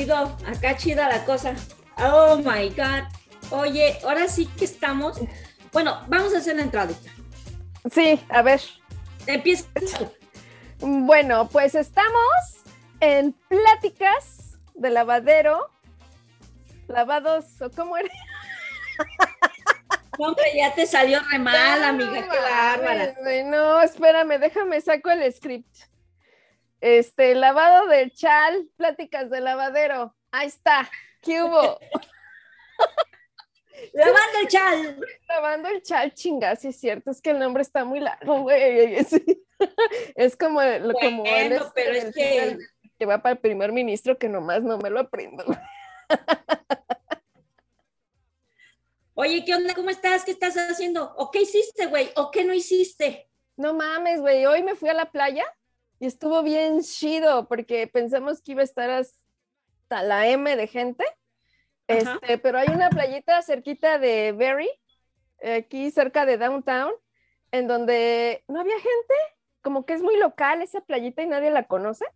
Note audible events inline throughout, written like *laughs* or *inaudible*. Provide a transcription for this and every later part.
chido, acá chida la cosa. Oh my God. Oye, ahora sí que estamos. Bueno, vamos a hacer la entrada. Sí, a ver. Empieza. Bueno, pues estamos en pláticas de lavadero. Lavados, ¿o cómo era? Hombre, ya te salió re mal, amiga, qué bárbara. No, espérame, déjame saco el script. Este, lavado de chal, pláticas de lavadero. Ahí está. ¿Qué hubo? *laughs* Lavando el chal. Lavando el chal, chinga, sí es cierto, es que el nombre está muy largo, güey. *laughs* Es como, como el, pero es que... que va para el primer ministro que nomás no me lo aprendo. *laughs* Oye, ¿qué onda? ¿Cómo estás? ¿Qué estás haciendo? ¿O qué hiciste, güey? ¿O qué no hiciste? No mames, güey. Hoy me fui a la playa y estuvo bien chido porque pensamos que iba a estar hasta la M de gente. Este, pero hay una playita cerquita de Berry, aquí cerca de downtown, en donde no había gente, como que es muy local esa playita y nadie la conoce.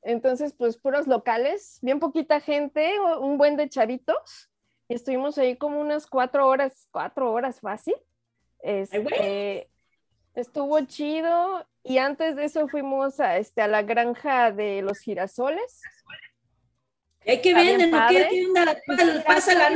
Entonces, pues puros locales, bien poquita gente, un buen de chavitos. Y estuvimos ahí como unas cuatro horas, cuatro horas fácil. Este, estuvo chido. Y antes de eso fuimos a, este, a la granja de los girasoles. ¿Qué, que venden? ¿Qué, ¿Qué Pasa la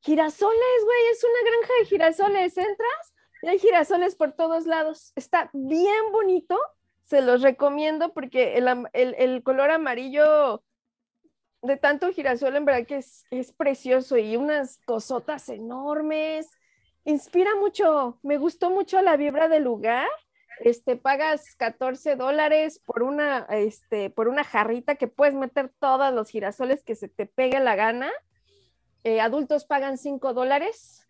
Girasoles, güey, es una granja de girasoles. Entras y hay girasoles por todos lados. Está bien bonito. Se los recomiendo porque el, el, el color amarillo de tanto girasol, en verdad que es, es precioso y unas cosotas enormes. Inspira mucho, me gustó mucho la vibra del lugar. Este, pagas 14 dólares por una, este, por una jarrita que puedes meter todos los girasoles que se te pegue la gana. Eh, adultos pagan 5 dólares,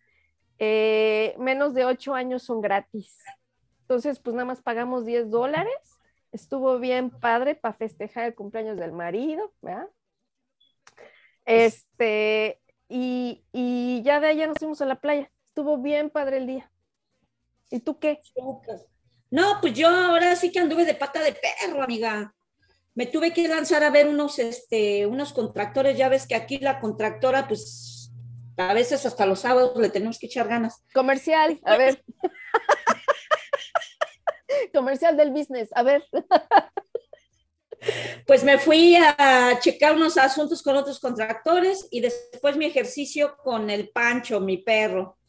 eh, menos de 8 años son gratis. Entonces, pues nada más pagamos 10 dólares. Estuvo bien padre para festejar el cumpleaños del marido, ¿verdad? Este, y, y ya de allá nos fuimos a la playa. Estuvo bien padre el día. ¿Y tú qué? No, pues yo ahora sí que anduve de pata de perro, amiga. Me tuve que lanzar a ver unos, este, unos contractores. Ya ves que aquí la contractora, pues, a veces hasta los sábados le tenemos que echar ganas. Comercial, a ver. *laughs* Comercial del business, a ver. Pues me fui a checar unos asuntos con otros contractores y después mi ejercicio con el Pancho, mi perro.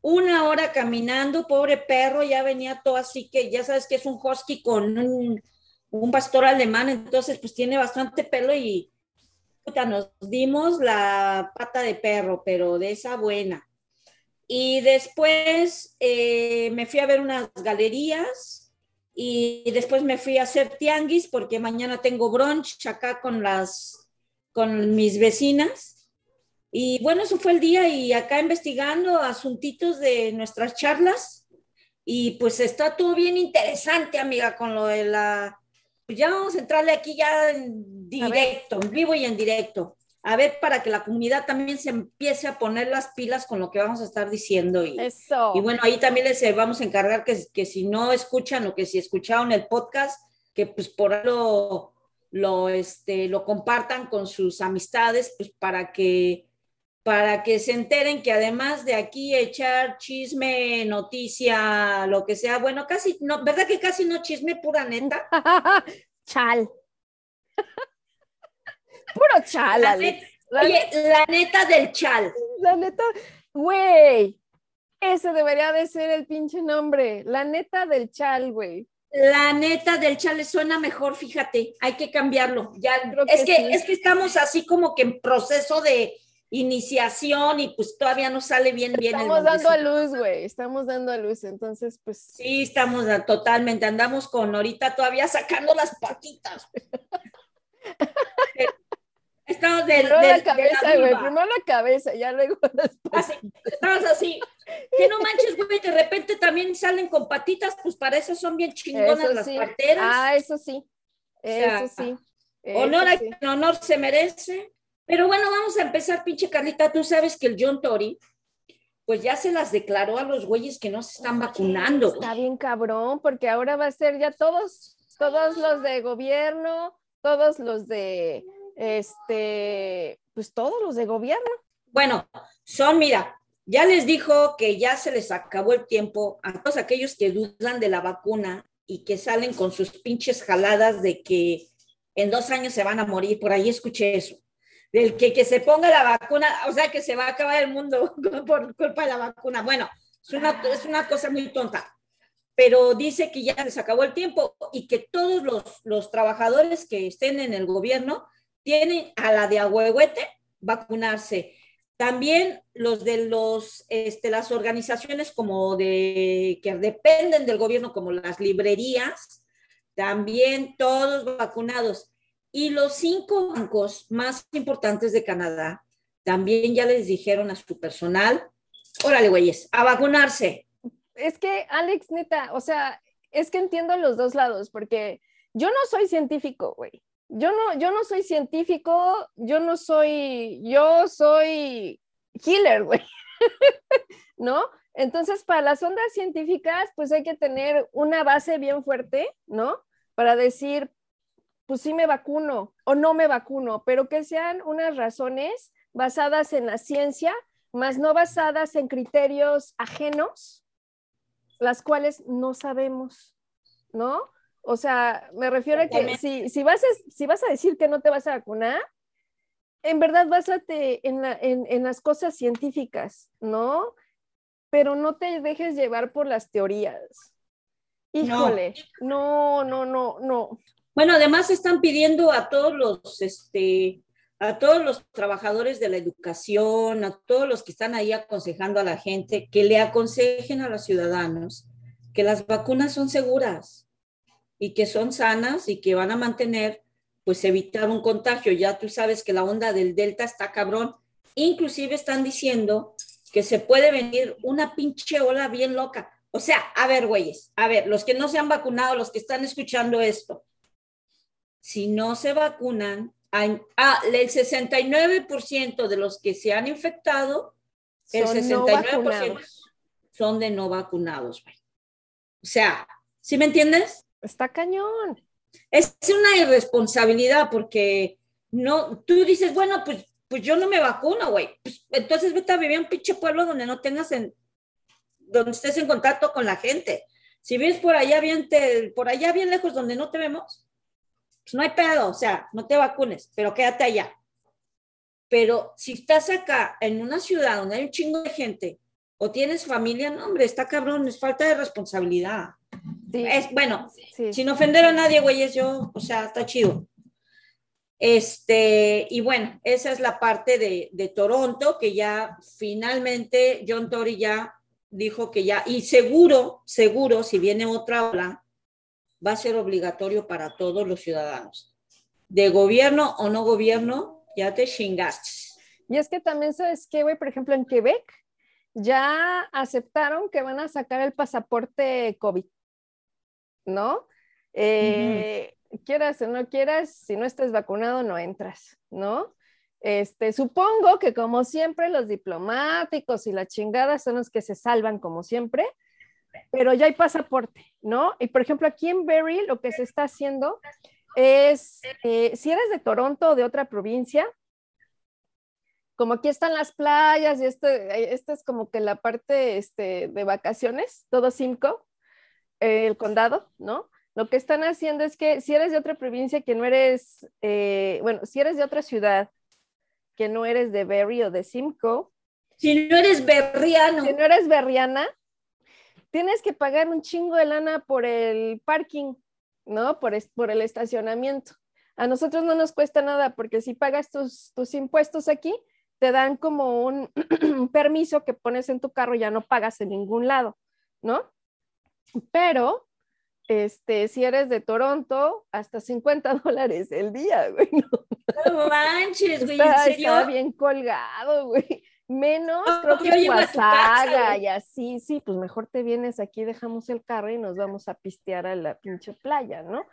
Una hora caminando, pobre perro, ya venía todo así que ya sabes que es un husky con un, pastor alemán, entonces pues tiene bastante pelo y nos dimos la pata de perro, pero de esa buena. Y después eh, me fui a ver unas galerías y después me fui a hacer tianguis porque mañana tengo brunch acá con las con mis vecinas y bueno eso fue el día y acá investigando asuntitos de nuestras charlas y pues está todo bien interesante amiga con lo de la pues ya vamos a entrarle aquí ya en directo en vivo y en directo a ver para que la comunidad también se empiece a poner las pilas con lo que vamos a estar diciendo. Y, Eso. y bueno, ahí también les eh, vamos a encargar que, que si no escuchan o que si escucharon el podcast, que pues por lo, lo, este, lo compartan con sus amistades, pues para que para que se enteren que además de aquí echar chisme, noticia, lo que sea, bueno, casi, no, ¿verdad que casi no chisme, pura neta? *laughs* Chal. *laughs* Puro chal, la Oye, la neta del chal. La neta, güey. Ese debería de ser el pinche nombre. La neta del chal, güey. La neta del chal suena mejor, fíjate. Hay que cambiarlo. Ya, es que, es que estamos así como que en proceso de iniciación y pues todavía no sale bien bien estamos dando a luz güey estamos dando a luz entonces pues sí estamos totalmente andamos con ahorita todavía sacando las patitas *laughs* Estamos del, Primero la cabeza, güey. Primero la cabeza, ya luego *laughs* las así, Estabas así. Que no manches, güey, de repente también salen con patitas, pues para eso son bien chingonas las parteras. Ah, eso sí. Eso sí. honor a honor se merece. Pero bueno, vamos a empezar, pinche Carlita. Tú sabes que el John Tory, pues ya se las declaró a los güeyes que no se están vacunando. Está bien cabrón, porque ahora va a ser ya todos, todos los de gobierno, todos los de, este, pues todos los de gobierno. Bueno, son, mira, ya les dijo que ya se les acabó el tiempo a todos aquellos que dudan de la vacuna y que salen con sus pinches jaladas de que en dos años se van a morir. Por ahí escuché eso. Del que, que se ponga la vacuna, o sea, que se va a acabar el mundo *laughs* por culpa de la vacuna. Bueno, es una, es una cosa muy tonta pero dice que ya les acabó el tiempo y que todos los, los trabajadores que estén en el gobierno tienen a la de agüehuete vacunarse. También los de los, este, las organizaciones como de, que dependen del gobierno, como las librerías, también todos vacunados. Y los cinco bancos más importantes de Canadá también ya les dijeron a su personal, órale, güeyes, a vacunarse. Es que, Alex, neta, o sea, es que entiendo los dos lados, porque yo no soy científico, güey yo no, yo no soy científico, yo no soy, yo soy healer, güey, *laughs* ¿no? Entonces, para las ondas científicas, pues hay que tener una base bien fuerte, ¿no? Para decir, pues sí me vacuno o no me vacuno, pero que sean unas razones basadas en la ciencia, más no basadas en criterios ajenos, las cuales no sabemos, ¿no? O sea, me refiero a que si, si, vas a, si vas a decir que no te vas a vacunar, en verdad básate en, en, las cosas científicas, ¿no? Pero no te dejes llevar por las teorías. Híjole, no, no, no, no. Bueno, además están pidiendo a todos los, este, a todos los trabajadores de la educación, a todos los que están ahí aconsejando a la gente, que le aconsejen a los ciudadanos que las vacunas son seguras y que son sanas y que van a mantener, pues evitar un contagio. Ya tú sabes que la onda del Delta está cabrón. Inclusive están diciendo que se puede venir una pinche ola bien loca. O sea, a ver, güeyes, a ver, los que no se han vacunado, los que están escuchando esto, si no se vacunan, hay, ah, el 69% de los que se han infectado, el 69% son de no vacunados, güey. O sea, ¿sí me entiendes? Está cañón. Es una irresponsabilidad porque no, tú dices, bueno, pues, pues yo no me vacuno, güey. Pues, entonces vete a vivir en un pinche pueblo donde no tengas en, donde estés en contacto con la gente. Si vienes por allá bien, por allá bien lejos donde no te vemos, pues no hay pedo, o sea, no te vacunes, pero quédate allá. Pero si estás acá en una ciudad donde hay un chingo de gente o tienes familia, no, hombre, está cabrón, es falta de responsabilidad. Es, bueno, sin ofender a nadie, güeyes, yo, o sea, está chido. Este, y bueno, esa es la parte de, de Toronto, que ya finalmente John Tory ya dijo que ya, y seguro, seguro, si viene otra ola, va a ser obligatorio para todos los ciudadanos. De gobierno o no gobierno, ya te chingaste. Y es que también sabes que, güey, por ejemplo, en Quebec ya aceptaron que van a sacar el pasaporte COVID. ¿no? Eh, quieras o no quieras, si no estás vacunado, no entras, ¿no? Este, supongo que como siempre los diplomáticos y la chingada son los que se salvan como siempre, pero ya hay pasaporte, ¿no? Y por ejemplo, aquí en Berry lo que se está haciendo es, eh, si eres de Toronto o de otra provincia, como aquí están las playas y esto, eh, esta es como que la parte este, de vacaciones, todo cinco, el condado, ¿no? Lo que están haciendo es que si eres de otra provincia que no eres, eh, bueno, si eres de otra ciudad que no eres de Berry o de Simcoe. Si no eres berriano. Si no eres berriana, tienes que pagar un chingo de lana por el parking, ¿no? Por, por el estacionamiento. A nosotros no nos cuesta nada porque si pagas tus, tus impuestos aquí, te dan como un *clears throat* permiso que pones en tu carro, ya no pagas en ningún lado, ¿no? Pero, este, si eres de Toronto, hasta 50 *laughs* dólares el día, güey. No, manches, güey, está, ¿en serio? Está bien colgado, güey. Menos, creo que Guasaga y así, sí, pues mejor te vienes aquí, dejamos el carro y nos vamos a pistear a la pinche playa, ¿no?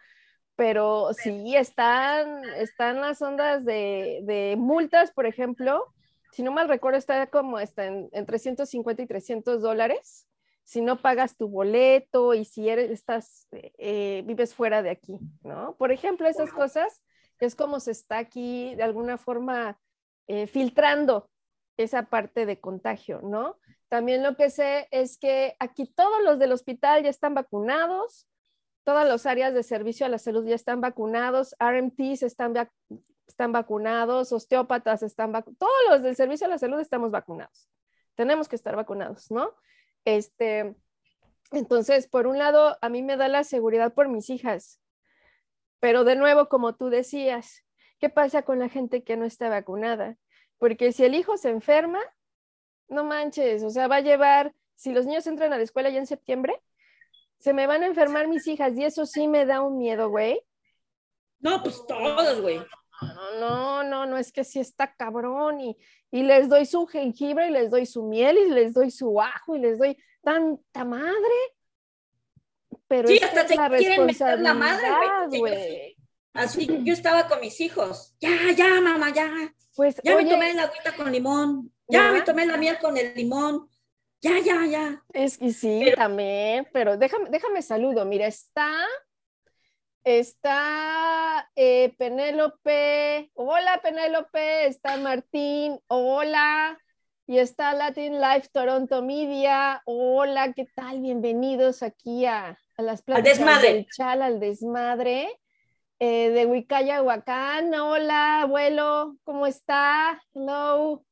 Pero sí, están, están las ondas de, de multas, por ejemplo, si no mal recuerdo, está como está en, en 350 y 300 dólares si no pagas tu boleto y si eres, estás, eh, vives fuera de aquí, ¿no? Por ejemplo, esas cosas que es como se está aquí de alguna forma eh, filtrando esa parte de contagio, ¿no? También lo que sé es que aquí todos los del hospital ya están vacunados, todas las áreas de servicio a la salud ya están vacunados, RMTs están, están vacunados, osteópatas están vacunados, todos los del servicio a la salud estamos vacunados. Tenemos que estar vacunados, ¿no? Este, entonces, por un lado, a mí me da la seguridad por mis hijas, pero de nuevo, como tú decías, ¿qué pasa con la gente que no está vacunada? Porque si el hijo se enferma, no manches, o sea, va a llevar, si los niños entran a la escuela ya en septiembre, se me van a enfermar mis hijas y eso sí me da un miedo, güey. No, pues todos, güey. No, no, no, no, es que sí está cabrón y, y les doy su jengibre y les doy su miel y les doy su ajo y les doy tanta madre. Pero sí, es hasta te la quieren meter la madre, güey. Así yo estaba con mis hijos. Ya, ya, mamá, ya. Pues, Ya me tomé la agüita con limón. Ya me tomé la miel con el limón. Ya, ya, ya. Es que sí, Pero- también, pero déjame, déjame saludo. Mira, está, está eh, Penélope, hola Penélope, está Martín, hola, y está Latin Life Toronto Media, hola, ¿qué tal? Bienvenidos aquí a, a las pláticas desmadre. del Chal, al desmadre. Eh, de Huicaya, Huacán, hola, abuelo, ¿cómo está? Hello.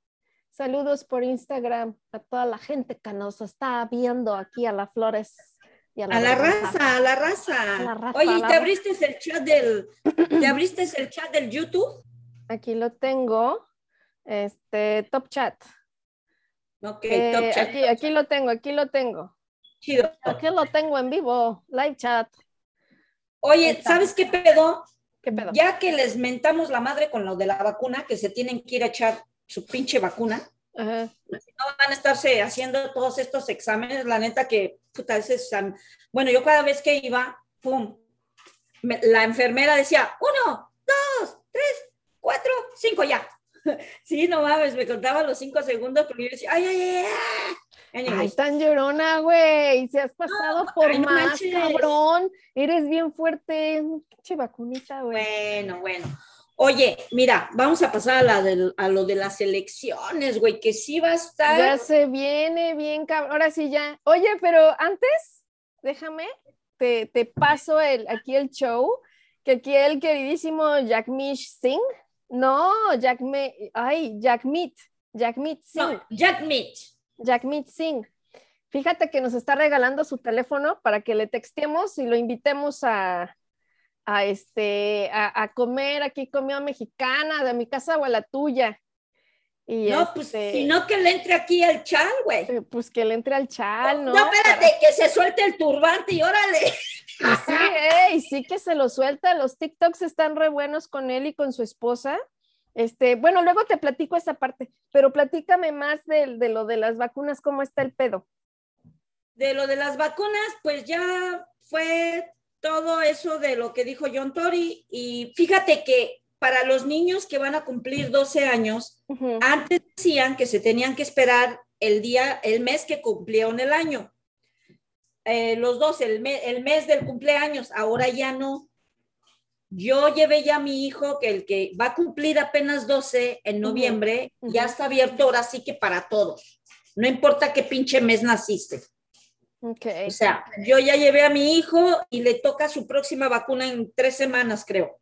Saludos por Instagram a toda la gente que nos está viendo aquí a las flores. Y A la raza, a la raza. A la raza, Oye, a ¿y la ¿te abriste el chat del, te abriste el chat del YouTube? Aquí lo tengo. Este, top chat. Ok, Eh, top chat. Aquí, aquí lo tengo, aquí lo tengo. Chido. Aquí lo tengo en vivo, live chat. Oye. ¿sabes qué pedo? ¿Qué pedo? Ya que les mentamos la madre con lo de la vacuna, que se tienen que ir a echar su pinche vacuna, Ajá. no van a estarse haciendo todos estos exámenes, la neta que, puta, ese exam- bueno, yo cada vez que iba, pum, me- la enfermera decía, uno, dos, tres, cuatro, cinco, ya. *laughs* Sí, no mames, me contaba los cinco segundos porque yo decía, ay, ay, ay, ay. Ay, tan llorona, güey. Se has pasado por ay, no más, manches. cabrón. Eres bien fuerte. Pinche vacunita, güey. bueno, bueno. Oye, mira, vamos a pasar a, la del- a lo de las elecciones, güey, que sí va a estar. Ya se viene bien, cabrón. Ahora sí ya. Oye, pero antes, déjame, te, te paso el, aquí el show, que aquí el queridísimo Jack Mish Singh, no, Jack Me, ay, Jack Meat, Jack Meat Singh, No, Jack Meat. Jack Meat Singh. Fíjate que nos está regalando su teléfono para que le textemos y lo invitemos a, a este, a, a comer aquí comida mexicana, de mi casa o a la tuya. Y No, pues este, si no que le entre aquí al chal, güey. eh, Pues que le entre al chal, ¿no? No, espérate, que se suelte el turbante y órale. Y sí, ey, sí que se lo suelta. Los TikToks están re buenos con él y con su esposa. Este, bueno, luego te platico esa parte, pero platícame más de, de lo de las vacunas, cómo está el pedo. De lo de las vacunas, pues ya fue todo eso de lo que dijo John Tory. Y fíjate que para los niños que van a cumplir 12 años, antes decían que se tenían que esperar el día, el mes que cumplieron el año. Eh, los dos, el, me- el mes del cumpleaños, ahora ya no. Yo llevé ya a mi hijo, que el que va a cumplir apenas 12 en noviembre, ya está abierto ahora sí que para todos. No importa qué pinche mes naciste. Ok. O sea, yo ya llevé a mi hijo y le toca su próxima vacuna en tres semanas, creo.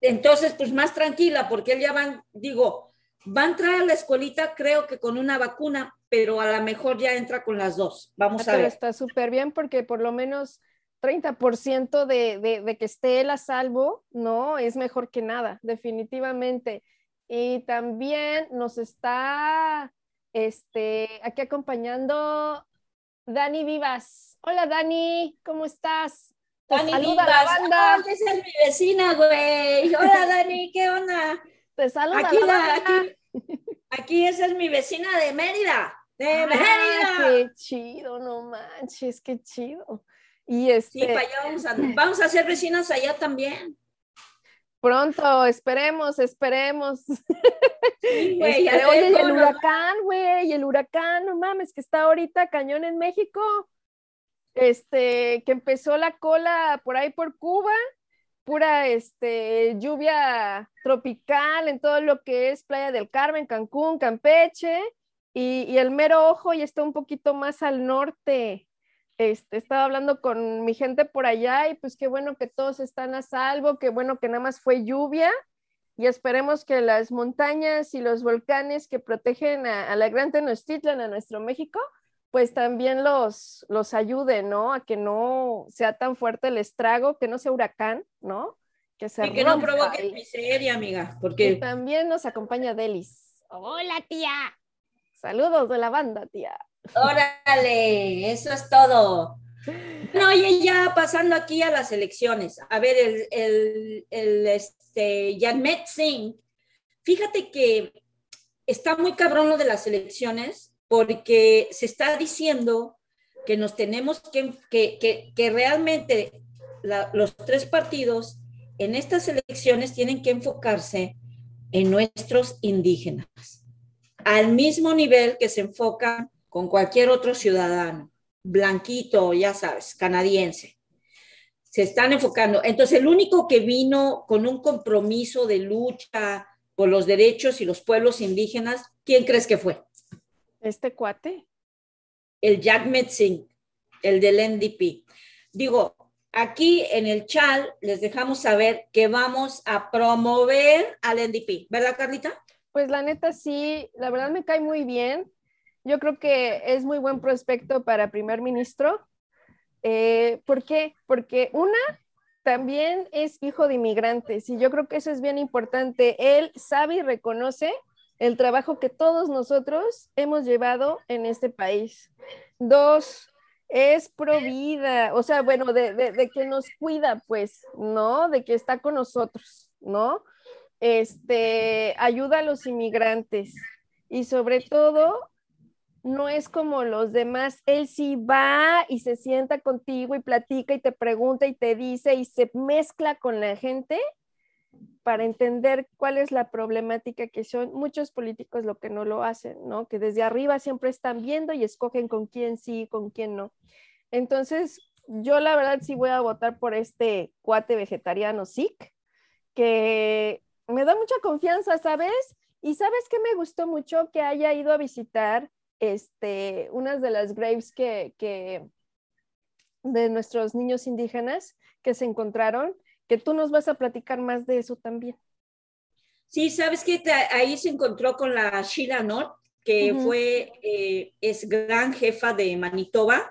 Entonces, pues más tranquila, porque él ya va, digo, va a entrar a la escuelita, creo que con una vacuna, pero a lo mejor ya entra con las dos. Vamos a Pero ver. está súper bien porque por lo menos 30% de, de, de que esté él a salvo, no, es mejor que nada, definitivamente. Y también nos está este, aquí acompañando Dani Vivas. Hola Dani, ¿cómo estás? Dani saluda Vivas. la banda. Ay, esa es mi vecina, güey. Hola, Dani, *laughs* ¿qué onda? Te saluda Aquí, la la, banda. aquí, aquí esa es mi vecina de Mérida. De Ah, Mérida. qué chido, no manches, qué chido. Y Sí, este, para allá vamos a, vamos a ser vecinas allá también. pronto, esperemos, esperemos. Sí, *laughs* güey, Este, oye, y el huracán, güey, el huracán, no mames, que está ahorita cañón en México. Este, que empezó la cola por ahí por Cuba, pura este, lluvia tropical en todo lo que es Playa del Carmen, Cancún, Campeche, y, y el mero ojo ya está un poquito más al norte. Este, estaba hablando con mi gente por allá y pues qué bueno que todos están a salvo, qué bueno que nada más fue lluvia y esperemos que las montañas y los volcanes que protegen a, a la Gran Tenochtitlan, a nuestro México, pues también los, los ayude, ¿no? A que no sea tan fuerte el estrago, que no sea huracán, ¿no? Que se y que no provoque miseria, amiga, porque... Y también nos acompaña Delis. Hola, tía. Saludos de la banda, tía. Órale, eso es todo. No, oye, ya pasando aquí a las elecciones. A ver, el, el, este, Janmet Singh, fíjate que está muy cabrón lo de las elecciones porque se está diciendo que nos tenemos que, que, que, realmente los tres partidos en estas elecciones tienen que enfocarse en nuestros indígenas, al mismo nivel que se enfocan con cualquier otro ciudadano, blanquito, ya sabes, canadiense. Se están enfocando. Entonces, el único que vino con un compromiso de lucha por los derechos y los pueblos indígenas, ¿quién crees que fue? Este cuate. El Jack Metzing, el del NDP. Digo, aquí en el chat les dejamos saber que vamos a promover al NDP, ¿verdad, Carlita? Pues la neta sí, la verdad me cae muy bien. Yo creo que es muy buen prospecto para primer ministro. Eh, ¿Por qué? Porque una, también es hijo de inmigrantes y yo creo que eso es bien importante. Él sabe y reconoce el trabajo que todos nosotros hemos llevado en este país. Dos, es pro vida, o sea, bueno, de, de, que nos cuida, pues, ¿no? De que está con nosotros, ¿no? Este, ayuda a los inmigrantes y sobre todo, no es como los demás, él sí va y se sienta contigo y platica y te pregunta y te dice y se mezcla con la gente para entender cuál es la problemática que son muchos políticos lo que no lo hacen, ¿no? Que desde arriba siempre están viendo y escogen con quién sí, con quién no. Entonces, yo la verdad sí voy a votar por este cuate vegetariano SIC, que me da mucha confianza, ¿sabes? Y sabes que me gustó mucho que haya ido a visitar este, unas de las graves que, que de nuestros niños indígenas que se encontraron que tú nos vas a platicar más de eso también. Sí, sabes que ahí se encontró con la Sheila North, que fue, eh, es gran jefa de Manitoba,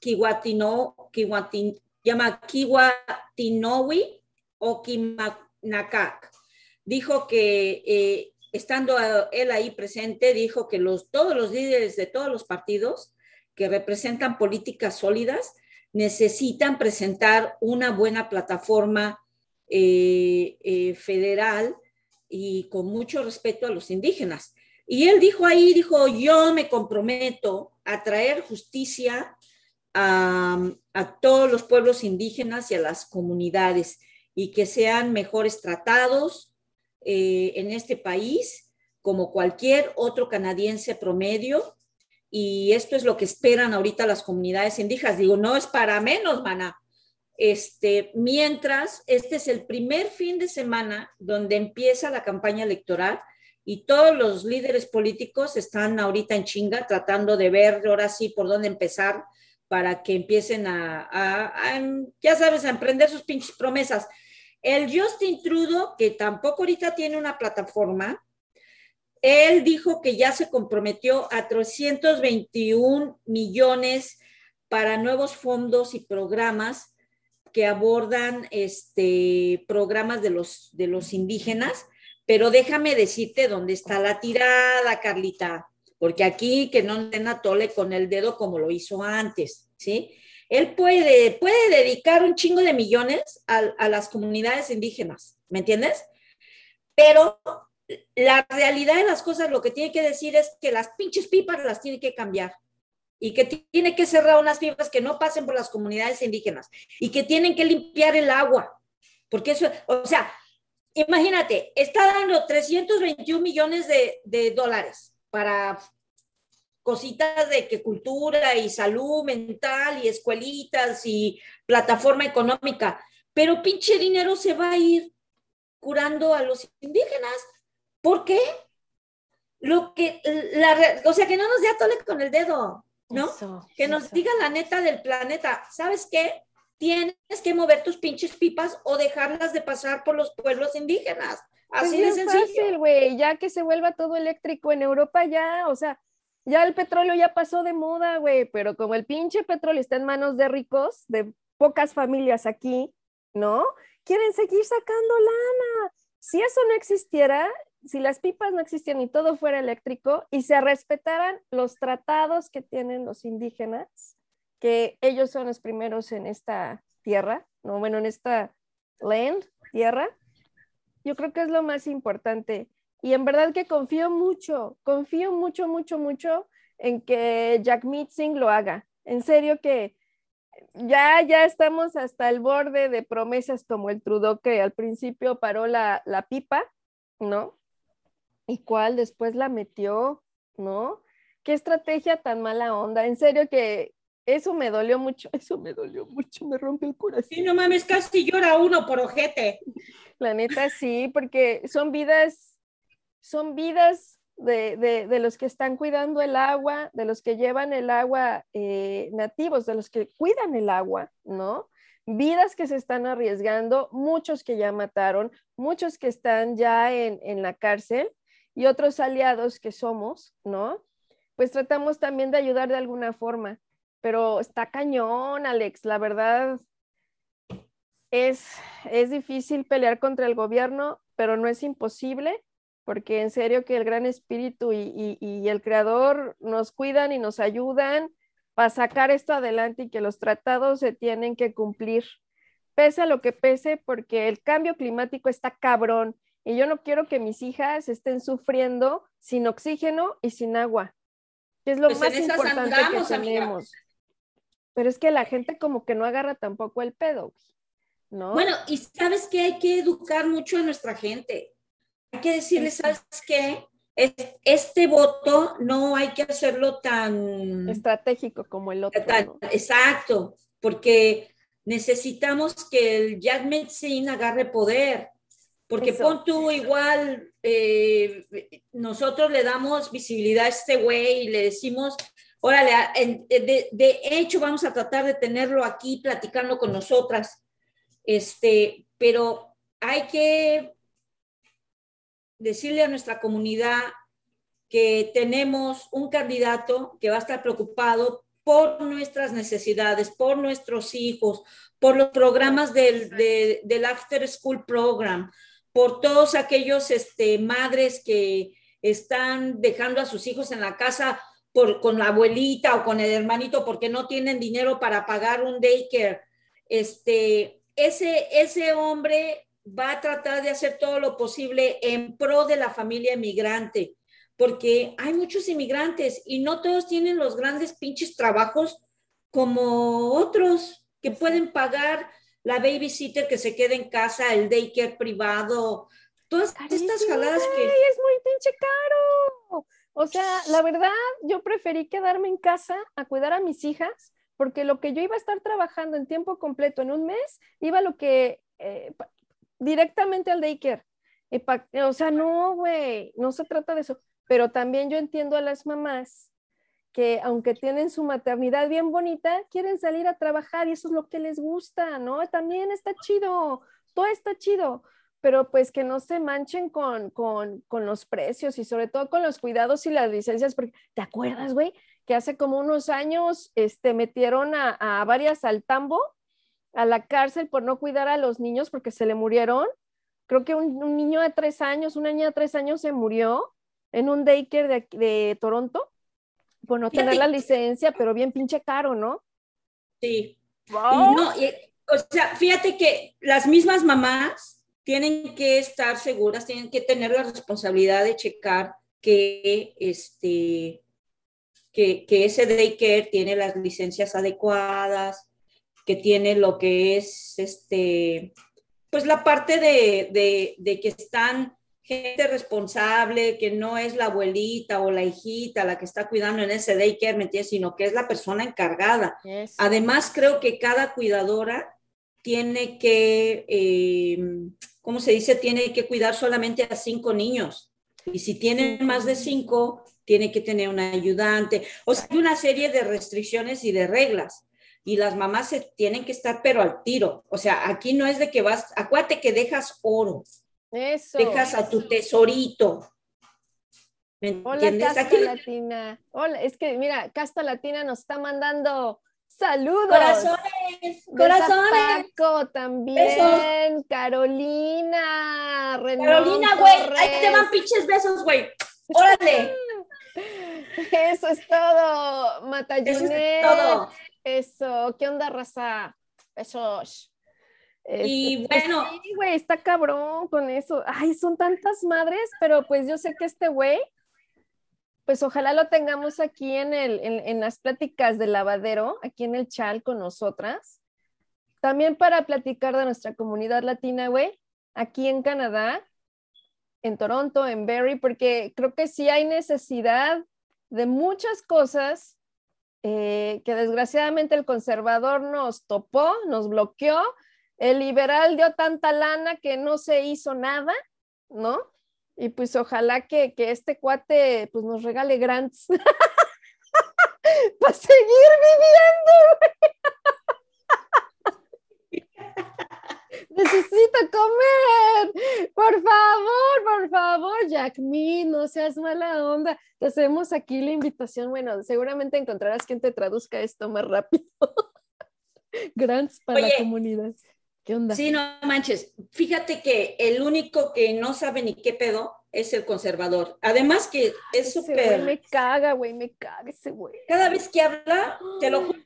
Kiwatino, Kiwatin, llama Kiwatinowi o Kimanakak. Dijo que eh, estando él ahí presente, dijo que todos los líderes de todos los partidos que representan políticas sólidas necesitan presentar una buena plataforma eh, eh, federal y con mucho respeto a los indígenas. Y él dijo ahí, dijo, yo me comprometo a traer justicia a, todos los pueblos indígenas y a las comunidades y que sean mejores tratados eh, en este país como cualquier otro canadiense promedio y esto es lo que esperan ahorita las comunidades indígenas. Digo, no es para menos, mana. Este, mientras, este es el primer fin de semana donde empieza la campaña electoral y todos los líderes políticos están ahorita en chinga tratando de ver ahora sí por dónde empezar para que empiecen a, a ya sabes, a emprender sus pinches promesas. El Justin Trudeau, que tampoco ahorita tiene una plataforma, él dijo que ya se comprometió a 321 millones para nuevos fondos y programas que abordan este, programas de los, de los indígenas, pero déjame decirte dónde está la tirada, Carlita, porque aquí que no den tole con el dedo como lo hizo antes, ¿sí? Él puede, puede dedicar un chingo de millones a, a las comunidades indígenas, ¿me entiendes? Pero la realidad de las cosas lo que tiene que decir es que las pinches pipas las tiene que cambiar y que tiene que cerrar unas pipas que no pasen por las comunidades indígenas y que tienen que limpiar el agua. Porque eso, o sea, imagínate, está dando 321 millones de, de dólares para cositas de que cultura y salud mental y escuelitas y plataforma económica, pero pinche dinero se va a ir curando a los indígenas. ¿Por qué? Lo que, la, o sea, que no nos dé a tole con el dedo, ¿no? que nos diga la neta del planeta. ¿Sabes qué? Tienes que mover tus pinches pipas o dejarlas de pasar por los pueblos indígenas. Pues Así de sencillo. fácil, güey, ya que se vuelva todo eléctrico en Europa ya, o sea, ya el petróleo ya pasó de moda, güey, pero como el pinche petróleo está en manos de ricos, de pocas familias aquí, ¿no? Quieren seguir sacando lana. Si eso no existiera, si las pipas no existieran y todo fuera eléctrico y se respetaran los tratados que tienen los indígenas, que ellos son los primeros en esta tierra, no, bueno, en esta land, tierra, yo creo que es lo más importante. Y en verdad que confío mucho, confío mucho, mucho, mucho en que Jack Mitzing lo haga. En serio que ya, ya estamos hasta el borde de promesas como el Trudeau que al principio paró la, la pipa, ¿no? Y cuál después la metió, ¿no? Qué estrategia tan mala onda. En serio que eso me dolió mucho, *laughs* eso me dolió mucho, me rompe el corazón. Sí, no mames, casi llora uno por ojete. La neta sí, porque son vidas, son vidas de, los que están cuidando el agua, de los que llevan el agua eh, nativos, de los que cuidan el agua, ¿no? Vidas que se están arriesgando, muchos que ya mataron, muchos que están ya en, en la cárcel y otros aliados que somos, ¿no? Pues tratamos también de ayudar de alguna forma, pero está cañón, Alex, la verdad es, es difícil pelear contra el gobierno, pero no es imposible, porque en serio que el gran espíritu y, y el creador nos cuidan y nos ayudan para sacar esto adelante y que los tratados se tienen que cumplir, pese a lo que pese, porque el cambio climático está cabrón y yo no quiero que mis hijas estén sufriendo sin oxígeno y sin agua, que es lo pues más importante que tenemos. Pero es que la gente como que no agarra tampoco el pedo, ¿no? Bueno, y sabes que hay que educar mucho a nuestra gente. Hay que decirles, ¿sabes qué? Este voto no hay que hacerlo tan estratégico como el otro. Exacto, porque necesitamos que el Jack Metzin agarre poder. Porque pon tú igual, eh, nosotros le damos visibilidad a este güey y le decimos, órale, de, de, hecho vamos a tratar de tenerlo aquí platicando con nosotras, este, pero hay que decirle a nuestra comunidad que tenemos un candidato que va a estar preocupado por nuestras necesidades, por nuestros hijos, por los programas del, del After School Program, por todos aquellos este, madres que están dejando a sus hijos en la casa por, con la abuelita o con el hermanito porque no tienen dinero para pagar un daycare. Este, ese, ese hombre va a tratar de hacer todo lo posible en pro de la familia inmigrante, porque hay muchos inmigrantes y no todos tienen los grandes pinches trabajos como otros que pueden pagar la babysitter que se quede en casa, el daycare privado, todas estas jaladas que... Es muy pinche caro. O sea, la verdad, yo preferí quedarme en casa a cuidar a mis hijas, porque lo que yo iba a estar trabajando en tiempo completo en un mes, iba lo que eh, directamente al daycare. o sea, no, güey, no se trata de eso. Pero también yo entiendo a las mamás que aunque tienen su maternidad bien bonita, quieren salir a trabajar y eso es lo que les gusta, ¿no? También está chido, todo está chido, pero pues que no se manchen con, los precios y sobre todo con los cuidados y las licencias, porque ¿te acuerdas, güey? Que hace como unos años este, metieron a, a varias al tambo, a la cárcel por no cuidar a los niños porque se le murieron. Creo que un, niño de tres años, una niña de tres años se murió en un daycare de, de Toronto por no tener la licencia, pero bien pinche caro, ¿no? Sí. no, o sea, fíjate que las mismas mamás tienen que estar seguras, tienen que tener la responsabilidad de checar que este que, que ese daycare tiene las licencias adecuadas, que tiene lo que es este pues la parte de, de, de que están gente responsable, que no es la abuelita o la hijita la que está cuidando en ese daycare, ¿me entiendes? Sino que es la persona encargada. Además, creo que cada cuidadora tiene que, eh, ¿cómo se dice? Tiene que cuidar solamente a cinco niños. Y si tiene más de cinco, tiene que tener un ayudante. O sea, hay una serie de restricciones y de reglas. Y las mamás se tienen que estar, pero al tiro. O sea, aquí no es de que vas, acuérdate que dejas oro. Eso. Dejas a tu tesorito. ¿Me Hola, Casta Latina. Hola, es que mira, Casta Latina nos está mandando saludos. Corazones, corazones. Paco también. Carolina, Carolina, güey, ahí te van pinches besos, güey. Órale. *laughs* Eso es todo, Matajunet. Eso es todo. Eso, ¿qué onda, raza? Besos. y este, bueno. sí, güey, está cabrón con eso. Ay, son tantas madres, pero pues yo sé que este güey, pues ojalá lo tengamos aquí en, el, en, las pláticas del lavadero, aquí en el chal con nosotras. También para platicar de nuestra comunidad latina, güey, aquí en Canadá, en Toronto, en Barrie, porque creo que sí hay necesidad de muchas cosas eh, que desgraciadamente el conservador nos topó, nos bloqueó, el liberal dio tanta lana que no se hizo nada, ¿no? Y pues ojalá que, que este cuate pues nos regale grants *laughs* para seguir viviendo. Necesito comer, por favor, por favor, Jack no seas mala onda. Te hacemos aquí la invitación. Bueno, seguramente encontrarás quien te traduzca esto más rápido. *laughs* Grants para la comunidad. ¿Qué onda? Sí, no manches. Fíjate que el único que no sabe ni qué pedo es el conservador. Además que es súper... Me caga, güey, me caga ese güey. Cada vez que habla, te lo juro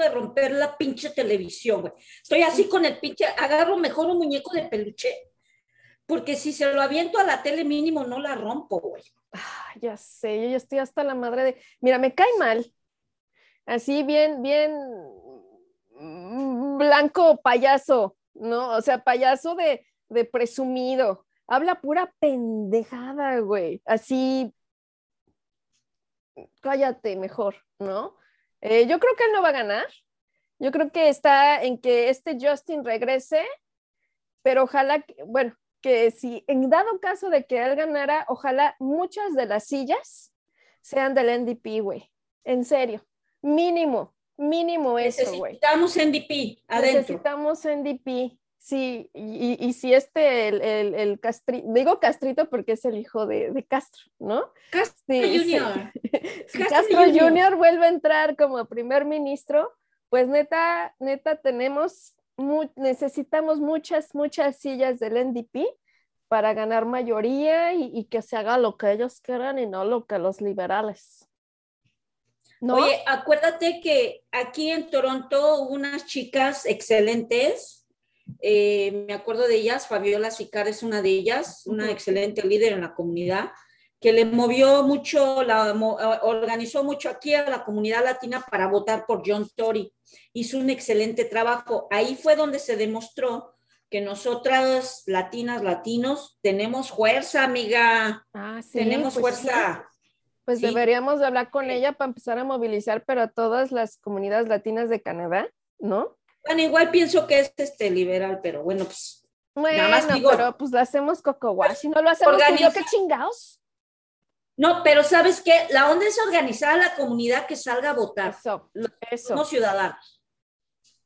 de romper la pinche televisión, güey. Estoy así con el pinche, agarro mejor un muñeco de peluche, porque si se lo aviento a la tele mínimo no la rompo, güey. Ah, ya sé, yo ya estoy hasta la madre de, mira, me cae mal, así bien, bien blanco payaso, ¿no? O sea, payaso de, de presumido, habla pura pendejada, güey, así, cállate mejor, ¿no? Eh, yo creo que él no va a ganar. Yo creo que está en que este Justin regrese, pero ojalá, bueno, que si en dado caso de que él ganara, ojalá muchas de las sillas sean del NDP, güey. En serio, mínimo, mínimo eso, güey. Necesitamos NDP adentro. Necesitamos NDP. Sí, y, si este, el, el, digo Castrito porque es el hijo de, Castro, ¿no? Castro Junior. *laughs* Castro, Junior. vuelve a entrar como primer ministro, pues neta, neta, tenemos, necesitamos muchas, muchas sillas del NDP para ganar mayoría y, que se haga lo que ellos quieran y no lo que los liberales. ¿No? Oye, acuérdate que aquí en Toronto hubo unas chicas excelentes eh, me acuerdo de ellas, Fabiola Sicar es una de ellas, una excelente líder en la comunidad, que le movió mucho, la, organizó mucho aquí a la comunidad latina para votar por John Tory. Hizo un excelente trabajo. Ahí fue donde se demostró que nosotras, latinas, latinos, tenemos fuerza, amiga. Ah, tenemos pues fuerza. Pues deberíamos hablar con ella para empezar a movilizar, pero a todas las comunidades latinas de Canadá, ¿no? Bueno, igual pienso que es este liberal, pero bueno, pues. Bueno, nada más digo, pero pues lo hacemos coco si no lo hacemos yo, qué chingados. No, pero ¿sabes qué? La onda es organizar a la comunidad que salga a votar. Eso, eso. No ciudadanos.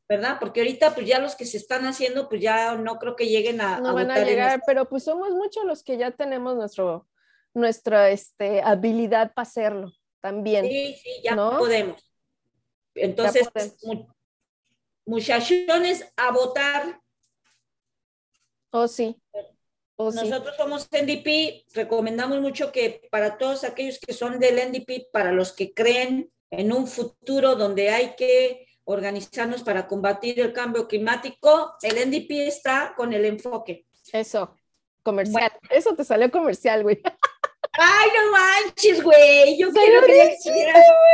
¿Verdad? Porque ahorita, pues ya los que se están haciendo, pues ya no creo que lleguen a. No van a llegar, pero pues somos muchos los que ya tenemos nuestro, nuestra este, habilidad para hacerlo también. Sí, sí, ya podemos. Entonces, muchachones a votar. Oh, sí. Oh, Nosotros somos NDP, recomendamos mucho que para todos aquellos que son del NDP, para los que creen en un futuro donde hay que organizarnos para combatir el cambio climático, el NDP está con el enfoque. Eso, comercial. Eso te salió comercial, güey. *laughs* Ay, no manches, güey. Yo quiero que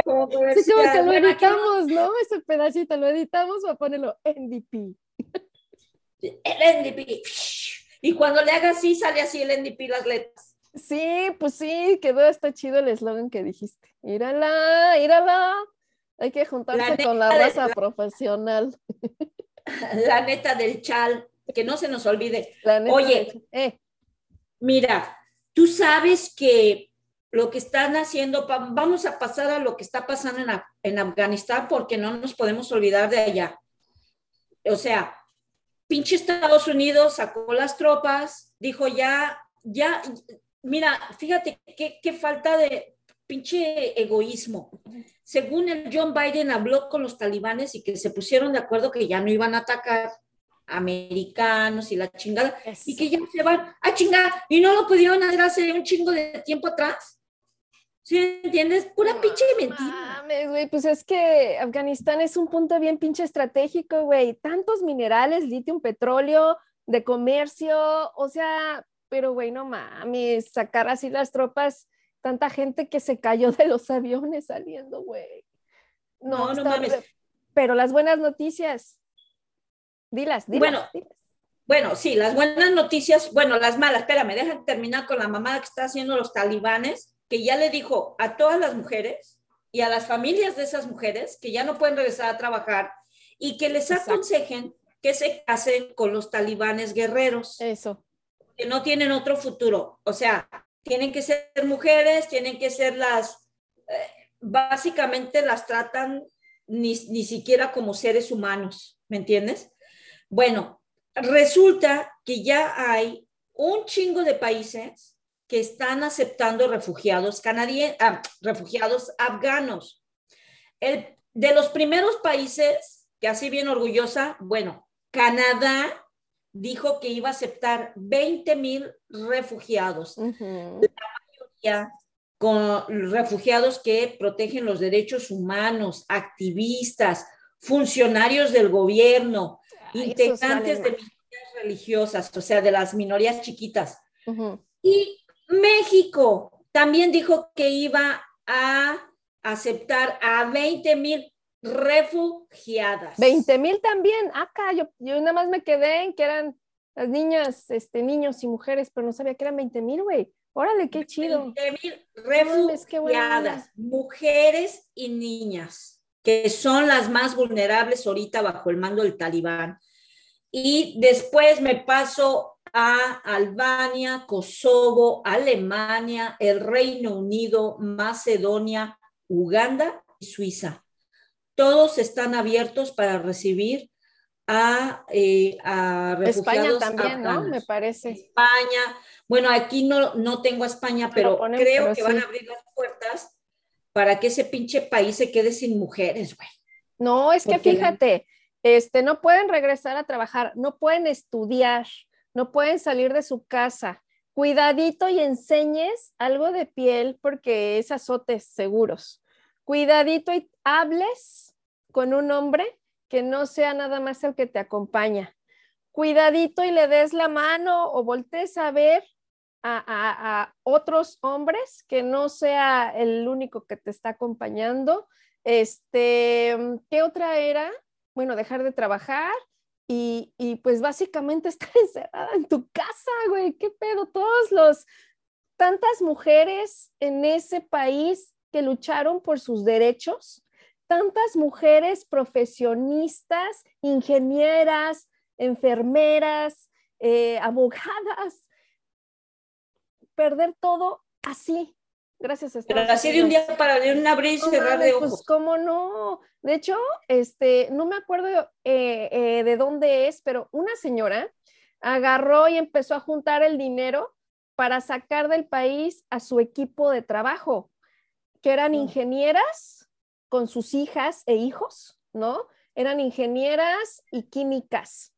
como Sí, como que lo editamos, ¿no? Ese pedacito lo editamos para ponerlo NDP. El NDP. Y cuando le haga así, sale así el NDP las letras. Sí, pues sí, quedó hasta chido el eslogan que dijiste. Írala, írala. Hay que juntarse con la raza profesional. *laughs* la neta del chal, que no se nos olvide. Oye, eh, Mira, tú sabes que lo que están haciendo, vamos a pasar a lo que está pasando en, en Afganistán porque no nos podemos olvidar de allá. O sea, pinche Estados Unidos sacó las tropas, dijo ya, ya, mira, fíjate qué, qué falta de pinche egoísmo. Según el John Biden habló con los talibanes y que se pusieron de acuerdo que ya no iban a atacar americanos y la chingada y que ya se van a chingar y no lo pudieron hacer hace un chingo de tiempo atrás. ¿Sí entiendes? Pura No pinche mentira. Mames, güey, pues es que Afganistán es un punto bien pinche estratégico, güey. Tantos minerales, litio, petróleo, de comercio, o sea, pero güey, no mames, sacar así las tropas, tanta gente que se cayó de los aviones saliendo, güey. No, No, mames. Pero las buenas noticias, dilas, dilas. Bueno, dilas. Bueno, sí, las buenas noticias, bueno, las malas, espérame, déjame terminar con la mamada que está haciendo los talibanes, que ya le dijo a todas las mujeres y a las familias de esas mujeres que ya no pueden regresar a trabajar y que les Exacto. aconsejen que se casen con los talibanes guerreros. Eso. que no tienen otro futuro. O sea, tienen que ser mujeres, tienen que ser las, eh, básicamente las tratan ni, ni siquiera como seres humanos, ¿me entiendes? Bueno, resulta que ya hay un chingo de países que están aceptando refugiados canadienses, refugiados afganos. El, de los primeros países, que así bien orgullosa, bueno, Canadá dijo que iba a aceptar 20 mil refugiados, Ujú. ya, con refugiados que protegen los derechos humanos, activistas, funcionarios del gobierno, integrantes de minorías religiosas, o sea, de las minorías chiquitas. Y México también dijo que iba a aceptar a 20 mil refugiadas. 20 mil también. Acá yo, yo nada más me quedé en que eran las niñas, este, niños y mujeres, pero no sabía que eran 20 mil, güey. Órale, qué chido. 20 mil refugiadas, mujeres y niñas, que son las más vulnerables ahorita bajo el mando del talibán. Y después me paso a Albania, Kosovo, Alemania, el Reino Unido, Macedonia, Uganda y Suiza. Todos están abiertos para recibir a, eh, a España refugiados también, ¿no? Me parece. España. Bueno, aquí no, no tengo a España, pero ponen, creo pero que van a abrir las puertas para que ese pinche país se quede sin mujeres, güey. No, es que Porque fíjate, este, no pueden regresar a trabajar, no pueden estudiar, no pueden salir de su casa. Cuidadito y enseñes algo de piel porque es azotes seguros. Cuidadito y hables con un hombre que no sea nada más el que te acompaña. Cuidadito y le des la mano o voltees a ver a, otros hombres que no sea el único que te está acompañando. Este, ¿qué otra era? Bueno, dejar de trabajar y, y pues básicamente *laughs* estar encerrada en tu casa, güey. ¿Qué pedo? Todos los, tantas mujeres en ese país que lucharon por sus derechos, tantas mujeres profesionistas, ingenieras, enfermeras, eh, *laughs* abogadas, perder todo así, gracias a Pero así de un día para de un abrir y cerrar de ojos. Pues cómo no. De hecho, este, no me acuerdo eh, eh, de dónde es, pero una señora agarró y empezó a juntar el dinero para sacar del país a su equipo de trabajo, que eran Mm. ingenieras con sus hijas e hijos, ¿no? Eran ingenieras y químicas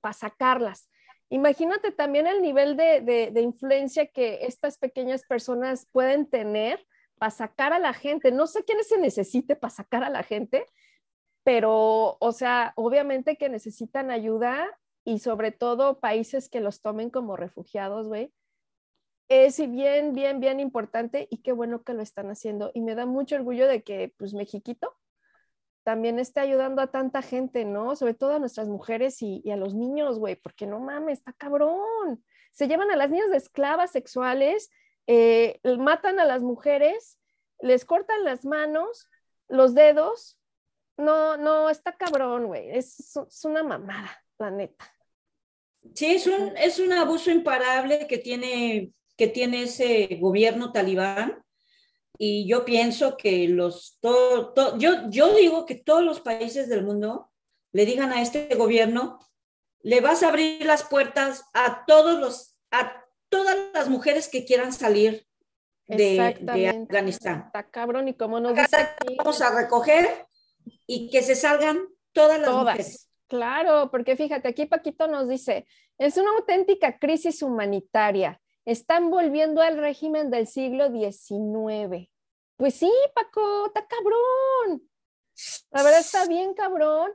para sacarlas. Imagínate también el nivel de, de- influencia que estas pequeñas personas pueden tener para sacar a la gente. No sé quién se necesite para sacar a la gente, pero, o sea, obviamente que necesitan ayuda y sobre todo países que los tomen como refugiados, güey. Es bien, bien, bien importante y qué bueno que lo están haciendo. Y me da mucho orgullo de que, pues, Mexiquito también esté ayudando a tanta gente, ¿no? Sobre todo a nuestras mujeres y, a los niños, güey, porque no mames, está cabrón. Se llevan a las niñas de esclavas sexuales, eh, matan a las mujeres, les cortan las manos, los dedos, no, no, está cabrón, güey. Es, es una mamada, la neta. Sí, es un, es un abuso imparable que tiene, que tiene ese gobierno talibán. Y yo pienso que los, todo, todo- yo, yo digo que todos los países del mundo le digan a este gobierno, le vas a abrir las puertas a todos los, a todas las mujeres que quieran salir de, de. Afganistán. Está cabrón y como nos dice aquí, Vamos a recoger y que se salgan todas las mujeres. todas. Claro, porque fíjate, aquí Paquito nos dice, es una auténtica crisis humanitaria. Están volviendo al régimen del siglo XIX. Pues sí, Paco, está cabrón. La verdad está bien cabrón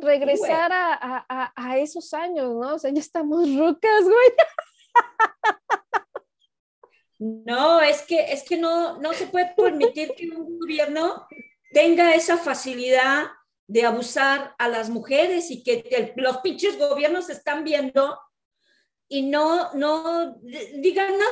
regresar a, a- a- esos años, ¿no? O sea, ya estamos rucas, güey. *laughs* No, es que, es que no, no se puede permitir que un gobierno tenga esa facilidad de abusar a las mujeres y que los pinches gobiernos están viendo y no, no digan nada.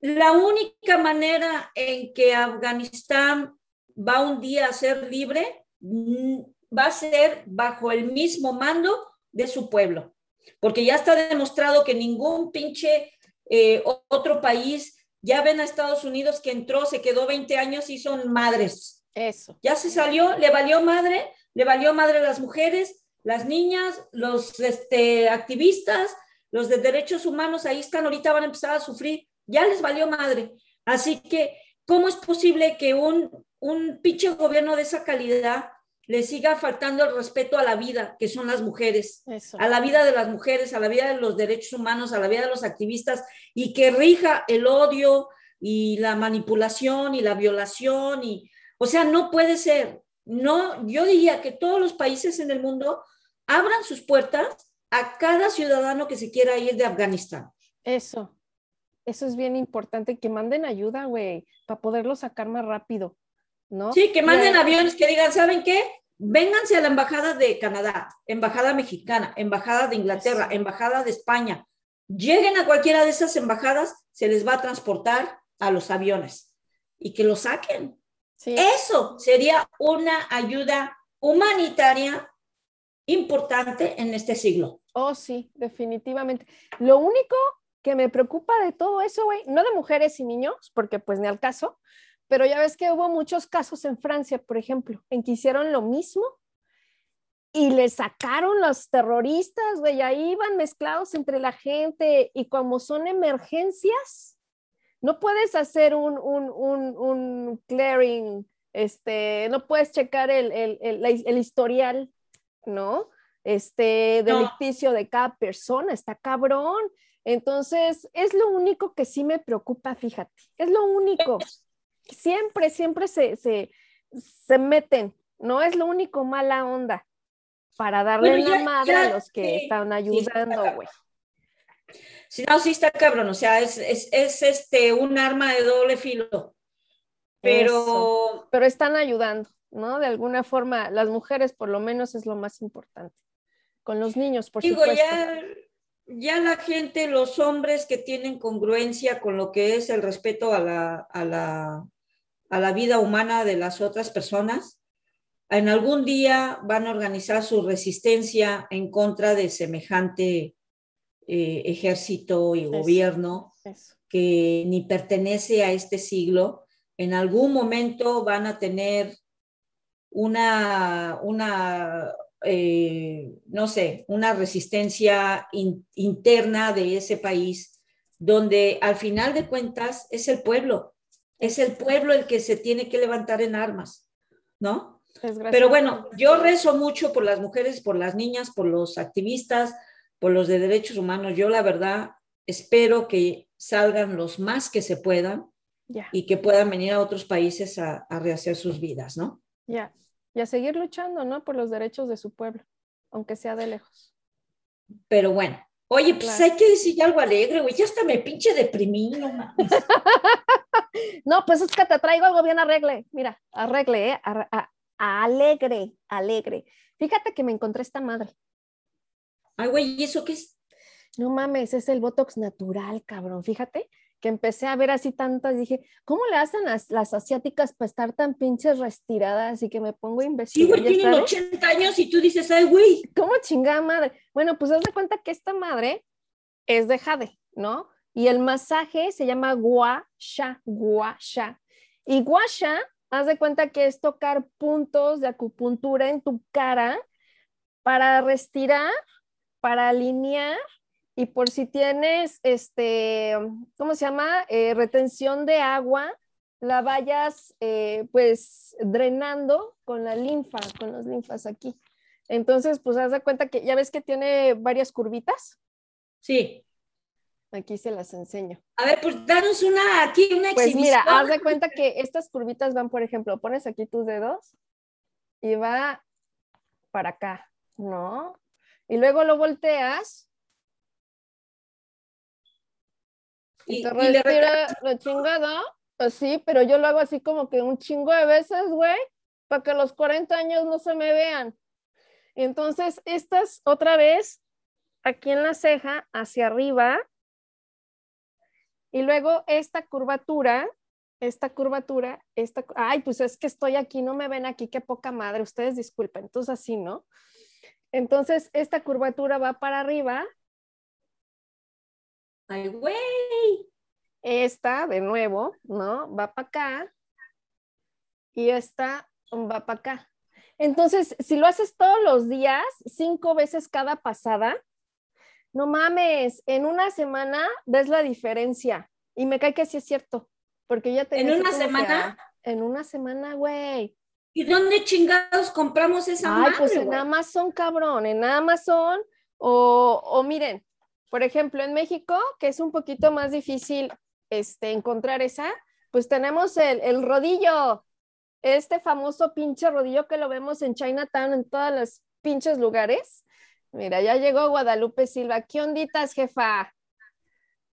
La única manera en que Afganistán va un día a ser libre mm, va a ser bajo el mismo mando de su pueblo, porque ya está demostrado que ningún pinche eh, otro país, ya ven a Estados Unidos que entró, se quedó 20 años y son madres. Eso. Ya se salió, le valió madre, le valió madre las mujeres, las niñas, los este, activistas, los de derechos humanos, ahí están, ahorita van a empezar a sufrir, ya les valió madre. Así que, ¿cómo es posible que un, un pinche gobierno de esa calidad le siga faltando el respeto a la vida, que son las mujeres? Eso. a la vida de las mujeres, a la vida de los derechos humanos, a la vida de los activistas y que rija el odio y la manipulación y la violación y o sea, no puede ser. No, yo diría que todos los países en el mundo abran sus puertas a cada ciudadano que se quiera ir de Afganistán. Eso. Eso es bien importante, que manden ayuda, güey, para poderlo sacar más rápido, ¿no? Sí, que manden Ya- aviones que digan, ¿saben qué? Vénganse a la embajada de Canadá, embajada mexicana, embajada de Inglaterra, embajada de España. Lleguen a cualquiera de esas embajadas, se les va a transportar a los aviones y que lo saquen. Sí. Eso sería una ayuda humanitaria importante en este siglo. Oh, sí, definitivamente. Lo único que me preocupa de todo eso, güey, no de mujeres y niños, porque pues ni al caso, pero ya ves que hubo muchos casos en Francia, por ejemplo, en que hicieron lo mismo y le sacaron los terroristas, güey, ahí iban mezclados entre la gente y como son emergencias, no puedes hacer un, un, un, un clearing, este, no puedes checar el, el, el, el historial, ¿no? Este, No. delicticio de cada persona, está cabrón. Entonces, es lo único que sí me preocupa, fíjate, es lo único. Siempre, siempre se, se, se meten, no es lo único mala onda para darle Bueno, la madre ya, a los que sí, están sí, ayudando, güey. Si no, sí está cabrón, o sea, es, es, es este, un arma de doble filo. Pero Eso. Pero están ayudando, ¿no? De alguna forma, las mujeres por lo menos es lo más importante. Con los niños, por digo, supuesto. ya, ya la gente, los hombres que tienen congruencia con lo que es el respeto a la, a la, a la vida humana de las otras personas, en algún día van a organizar su resistencia en contra de semejante eh, ejército y Eso. gobierno Eso. que ni pertenece a este siglo, en algún momento van a tener una, una eh, no sé, una resistencia in- interna de ese país, donde al final de cuentas es el pueblo, es el pueblo el que se tiene que levantar en armas, ¿no? Pero bueno, yo rezo mucho por las mujeres, por las niñas, por los activistas, por los de derechos humanos. Yo la verdad espero que salgan los más que se puedan y que puedan venir a otros países a, a rehacer sus vidas, ¿no? Ya. Y a seguir luchando, ¿no? Por los derechos de su pueblo, aunque sea de lejos. Pero bueno, oye, pues Claro. hay que decir algo alegre, güey. Ya hasta me pinche deprimí, no mames. *laughs* No, pues es que te traigo algo bien arregle. Mira, arregle, ¿eh? A- alegre, alegre. Fíjate que me encontré esta madre. Ay, güey, ¿y eso qué es? No mames, es el Botox natural, cabrón. Fíjate que empecé a ver así tantas, dije, ¿cómo le hacen las, las asiáticas para estar tan pinches retiradas y que me pongo a Sí, investigar? güey, ¿ya tienen sabes? 80 años y tú dices, ay, güey. ¿Cómo chingada madre? Bueno, pues haz de cuenta que esta madre es de jade, ¿no? Y el masaje se llama gua sha, gua sha. Y gua sha, haz de cuenta que es tocar puntos de acupuntura en tu cara para restirar, para alinear y por si tienes, este, ¿cómo se llama? Eh, retención de agua, la vayas eh, pues drenando con la linfa, con las linfas aquí. Entonces, pues haz de cuenta que ya ves que tiene varias curvitas. Sí. Aquí se las enseño. A ver, pues danos una aquí, una Pues exhibición. mira, haz de cuenta que estas curvitas van, por ejemplo, pones aquí tus dedos y va para acá, ¿no? Y luego lo volteas y, te y le respira la chingada, así, pero yo lo hago así como que un chingo de veces, güey, para que los 40 años no se me vean. Y entonces, estas otra vez aquí en la ceja, hacia arriba, y luego esta curvatura, esta curvatura, esta, ay, pues es que estoy aquí, no me ven aquí, qué poca madre, ustedes disculpen, entonces así, ¿no? Entonces, esta curvatura va para arriba, Ay, güey. esta de nuevo, ¿no? Va para acá y esta va para acá. Entonces, si lo haces todos los días, cinco veces cada pasada, no mames, en una semana ves la diferencia. Y me cae que sí es cierto, porque ya tenía ¿En una que, semana? ah, en una semana, güey. ¿Y dónde chingados compramos esa Ay, madre, pues en? Amazon, cabrón, en Amazon. O, o miren, por ejemplo, en México, que es un poquito más difícil este, encontrar esa, pues tenemos el, el rodillo, este famoso pinche rodillo que lo vemos en Chinatown, en todos los pinches lugares. Mira, ya llegó Guadalupe Silva. ¿Qué onditas, jefa?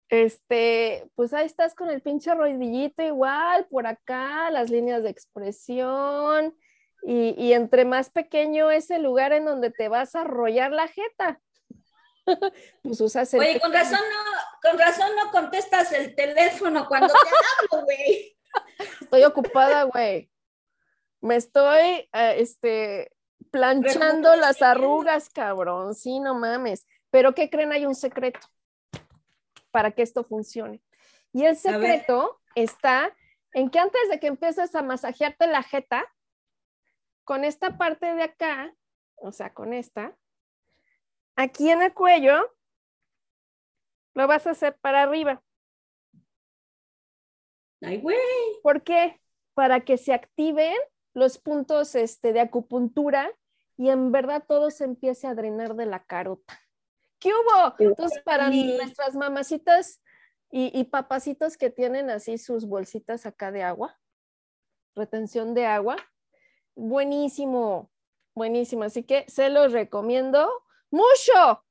Este, pues ahí estás con el pinche rodillito igual, por acá, las líneas de expresión, y, y entre más pequeño es el lugar en donde te vas a arrollar la jeta. *laughs* pues usas el Oye, con razón no, con razón no contestas el teléfono cuando te *laughs* hablo, güey. Estoy ocupada, güey. Me estoy, eh, este, planchando las arrugas, cabrón. Sí, no mames. Pero ¿qué creen? Hay un secreto para que esto funcione. Y el secreto está en que antes de que empieces a masajearte la jeta, con esta parte de acá, o sea, con esta, aquí en el cuello, lo vas a hacer para arriba. Ay, güey. ¿Por qué? Para que se activen los puntos este, de acupuntura y en verdad todo se empiece a drenar de la carota. ¿Qué hubo? Entonces, para nuestras mamacitas y, y papacitos que tienen así sus bolsitas acá de agua, retención de agua, buenísimo, buenísimo. Así que se los recomiendo mucho.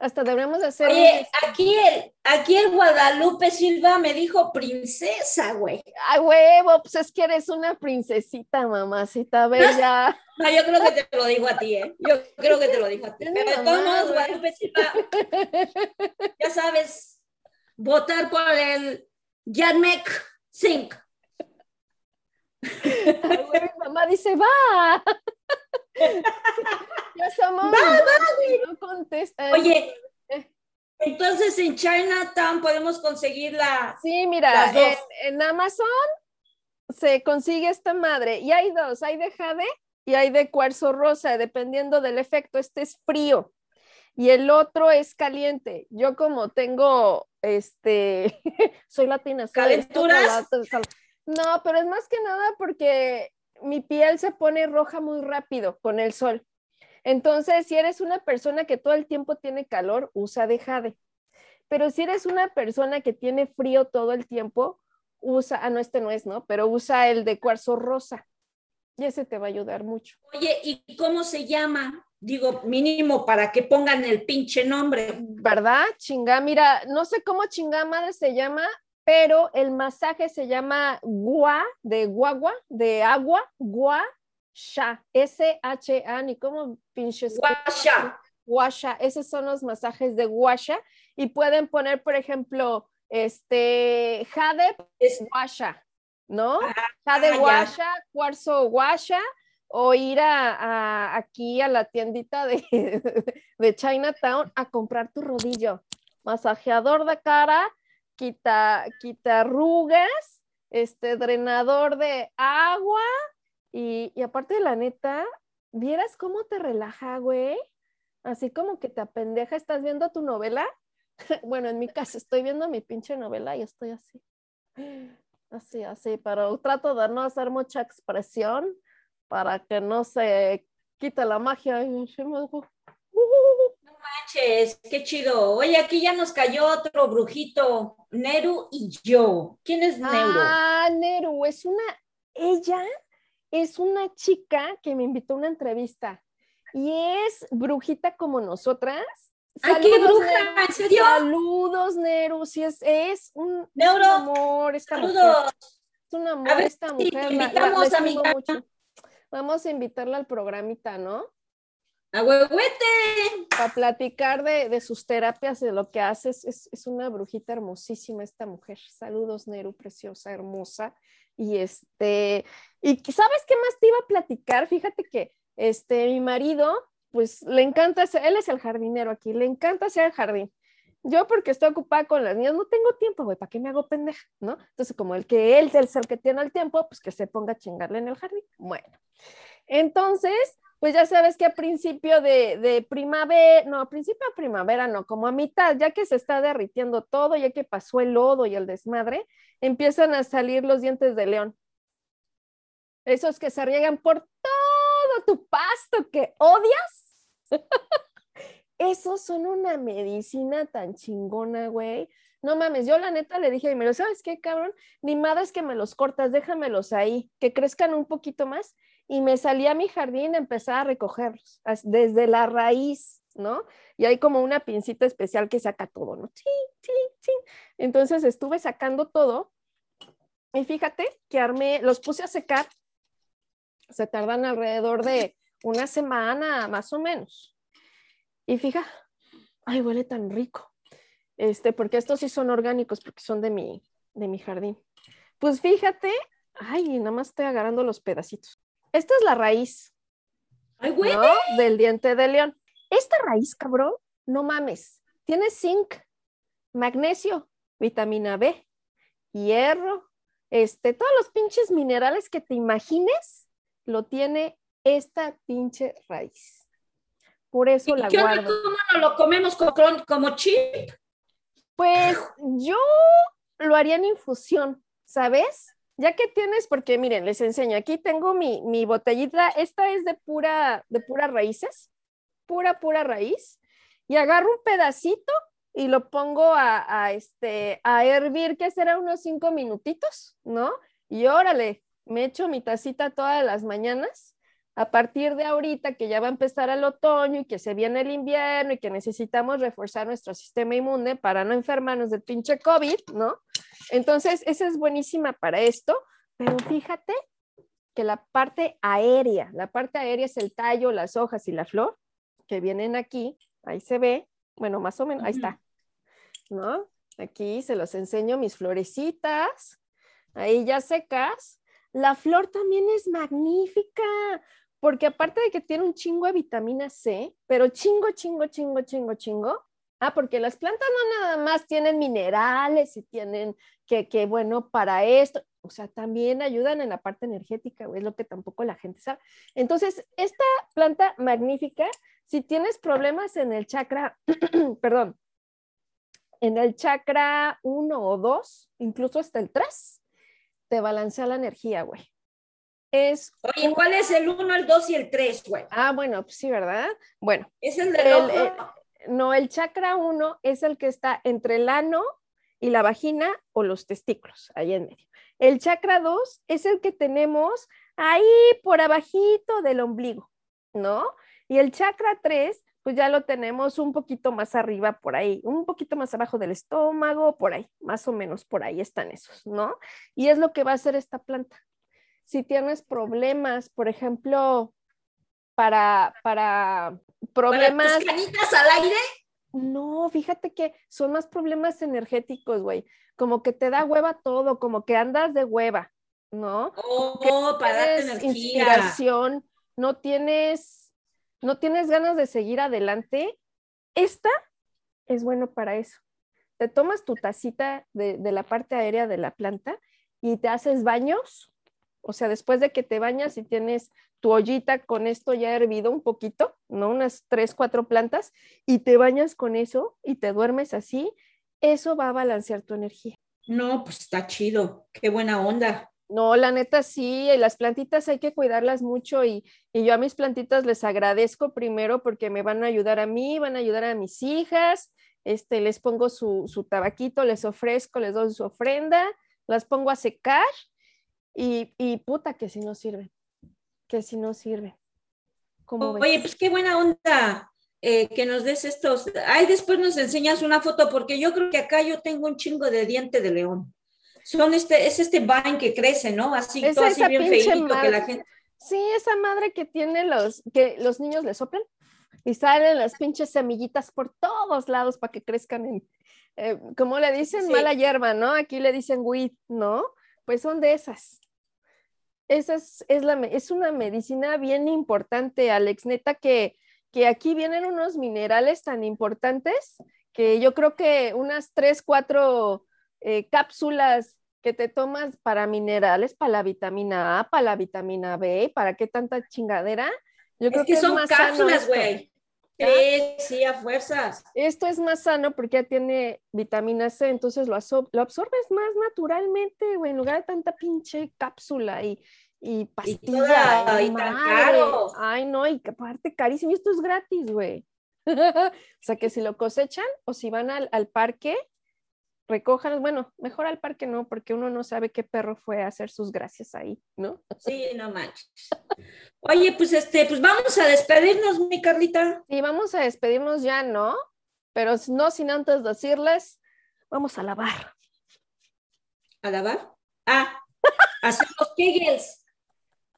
Hasta deberíamos hacer un- Oye, aquí el, aquí el Guadalupe Silva me dijo princesa, güey. Ay, huevo, pues es que eres una princesita, mamacita *laughs* bella. No, yo creo que te lo digo a ti, ¿eh? Yo creo que te lo dijo a ti. Pero de todos modos. Guadalupe Silva, *laughs* ya sabes, votar por el Yanmek Singh. Ay, güey, mamá dice, va. *laughs* ya somos. No contesta. Oye, entonces en Chinatown podemos conseguir la... Sí, mira, en, en Amazon se consigue esta madre y hay dos, hay de jade y hay de cuarzo rosa, dependiendo del efecto. Este es frío y el otro es caliente. Yo como tengo, este, *laughs* soy latina. soy ¿Calenturas? No, pero es más que nada porque mi piel se pone roja muy rápido con el sol. Entonces, si eres una persona que todo el tiempo tiene calor, usa de jade. Pero si eres una persona que tiene frío todo el tiempo, usa, ah, no, este no es, ¿no? Pero usa el de cuarzo rosa. Y ese te va a ayudar mucho. Oye, ¿y cómo se llama? Digo, mínimo para que pongan el pinche nombre. ¿Verdad? Chinga, mira, no sé cómo chinga madre se llama, pero el masaje se llama gua, de guagua, de agua, gua, sha, S-H-A, ni como pinches. Guasha. Guasha, esos son los masajes de guasha y pueden poner, por ejemplo, este, jade Es- guasha, ¿no? Ah, Jade ya. guasha, cuarzo guasha, o ir a, a- aquí a la tiendita de, *laughs* de Chinatown a comprar tu rodillo. Masajeador de cara, quita, quita arrugas, este, drenador de agua, y, y aparte de la neta, ¿vieras cómo te relaja, güey? Así como que te apendeja, estás viendo tu novela. *laughs* Bueno, en mi caso estoy viendo mi pinche novela y estoy así. Así, así, pero trato de no hacer mucha expresión para que no se quite la magia. "Uh". manches, qué chido. Oye, aquí ya nos cayó otro brujito, Neru y yo. ¿Quién es Neuro? Ah, Neru, es una, ella es una chica que me invitó a una entrevista y es brujita como nosotras. ¡Ay, qué Saludos, bruja! Neru. ¿En serio? Saludos, Neru. Sí, es, es un, es un Neuro, amor esta mujer. Saludos. Es un amor A ver esta si mujer. te la- la- invitamos, la. Vamos a invitarla al programita, ¿no? A huehuete. Para platicar de, de sus terapias, de lo que hace. Es, es, es una brujita hermosísima esta mujer. Saludos, Neru, preciosa, hermosa. Y este, y ¿sabes qué más te iba a platicar? Fíjate que este, mi marido, pues le encanta, él es el jardinero aquí, le encanta hacer el jardín. Yo porque estoy ocupada con las niñas no tengo tiempo, güey, ¿para qué me hago pendeja? ¿No? Entonces, como el que él es el que tiene el tiempo, pues que se ponga a chingarle en el jardín. Bueno, entonces, pues ya sabes que a principio de, de primavera, no, a principio de primavera no, como a mitad, ya que se está derritiendo todo, ya que pasó el lodo y el desmadre, empiezan a salir los dientes de león. Esos que se riegan por todo tu pasto que odias. *laughs* Esos son una medicina tan chingona, güey. No mames, yo la neta le dije a ¿sabes qué, cabrón? Ni madre es que me los cortas, déjamelos ahí, que crezcan un poquito más. Y me salí a mi jardín a empezar a recogerlos desde la raíz, ¿no? Y hay como una pincita especial que saca todo, ¿no? Sí, sí, sí. Entonces estuve sacando todo y fíjate que armé, los puse a secar. Se tardan alrededor de una semana más o menos. Y fija, ay, huele tan rico. Este, porque estos sí son orgánicos, porque son de mi, de mi jardín. Pues fíjate, ay, nada más estoy agarrando los pedacitos. Esta es la raíz, Ay, güey. ¿no? Del diente de león. Esta raíz, cabrón, no mames. Tiene zinc, magnesio, vitamina B, hierro, este, todos los pinches minerales que te imagines, lo tiene esta pinche raíz. Por eso ¿Y la qué guardo. ¿Cómo no lo comemos como chip? Pues yo lo haría en infusión, ¿sabes? Ya que tienes, porque miren, les enseño, aquí tengo mi, botellita, esta es de pura, de puras raíces, pura, pura raíz, y agarro un pedacito y lo pongo a, a, este, a hervir, que será unos cinco minutitos, ¿no? Y órale, me echo mi tacita todas las mañanas. A partir de ahorita que ya va a empezar el otoño y que se viene el invierno y que necesitamos reforzar nuestro sistema inmune para no enfermarnos del pinche COVID, ¿no? Entonces, esa es buenísima para esto, pero fíjate que la parte aérea, la parte aérea es el tallo, las hojas y la flor que vienen aquí, ahí se ve, bueno, más o menos, ahí está, ¿no? Aquí se los enseño mis florecitas, ahí ya secas. La flor también es magnífica, porque aparte de que tiene un chingo de vitamina C, pero chingo, chingo, chingo, chingo, chingo. Ah, porque las plantas no nada más tienen minerales y tienen que, que bueno, para esto, o sea, también ayudan en la parte energética, güey, es lo que tampoco la gente sabe. Entonces, esta planta magnífica, si tienes problemas en el chakra, *clears throat* perdón, en el chakra 1 o 2, incluso hasta el 3, te balancea la energía, güey. Es, Oye, ¿cuál es el 1, el 2 y el 3, güey? ah, bueno, pues sí, ¿verdad? Bueno, Es el del El, ojo. No, el chakra 1 es el que está entre el ano y la vagina o los testículos, ahí en medio. El chakra 2 es el que tenemos ahí por abajito del ombligo, ¿no? Y el chakra 3, pues ya lo tenemos un poquito más arriba por ahí, un poquito más abajo del estómago, por ahí, más o menos por ahí están esos, ¿no? Y es lo que va a hacer esta planta. Si tienes problemas, por ejemplo, para, para Para problemas tus canitas al aire. No, fíjate que son más problemas energéticos, güey. Como que te da hueva todo, como que andas de hueva, ¿no? Oh, para darte energía. inspiración, no tienes, no tienes ganas de seguir adelante. Esta es bueno para eso. Te tomas tu tacita de, de la parte aérea de la planta y te haces baños. O sea, después de que te bañas y tienes tu ollita con esto ya hervido un poquito, ¿no? Unas tres, cuatro plantas, y te bañas con eso y te duermes así, eso va a balancear tu energía. No, pues está chido, qué buena onda. No, la neta sí, las plantitas hay que cuidarlas mucho y, y, yo a mis plantitas les agradezco primero porque me van a ayudar a mí, van a ayudar a mis hijas, este, les pongo su, su tabaquito, les ofrezco, les doy su ofrenda, las pongo a secar y, y puta que si no sirven que si no sirve. Oye, pues qué buena onda eh, que nos des estos. Ay, después nos enseñas una foto, porque yo creo que acá yo tengo un chingo de diente de león. Son este, es este vine que crece, ¿no? Así, todo así bien feíto que la gente. Sí, esa madre que tiene los, que los niños le soplan y salen las pinches semillitas por todos lados para que crezcan en, eh, como le dicen, mala hierba, ¿no? Aquí le dicen weed, ¿no? Pues son de esas. Esa es, la, es una medicina bien importante, Alex. Neta que, que aquí vienen unos minerales tan importantes que yo creo que unas tres, cuatro eh, cápsulas que te tomas para minerales, para la vitamina A, para la vitamina B, ¿para qué tanta chingadera? Yo creo que, son cápsulas, güey. Sí, sí, a fuerzas. Esto es más sano porque ya tiene vitamina C, entonces lo, lo absorbes más naturalmente, güey, en lugar de tanta pinche cápsula y, y pastilla. Y, tan caro. Ay, no, y aparte carísimo, y esto es gratis, güey. *laughs* o sea que si lo cosechan o si van al, al parque, recojan, bueno, mejor al parque no, porque uno no sabe qué perro fue a hacer sus gracias ahí, ¿no? Sí, no manches. Oye, pues este, pues vamos a despedirnos, mi Carlita. Sí, vamos a despedirnos ya, ¿no? Pero no sin antes decirles, vamos a lavar. ¿A lavar? Ah, *laughs* hacer los kegels.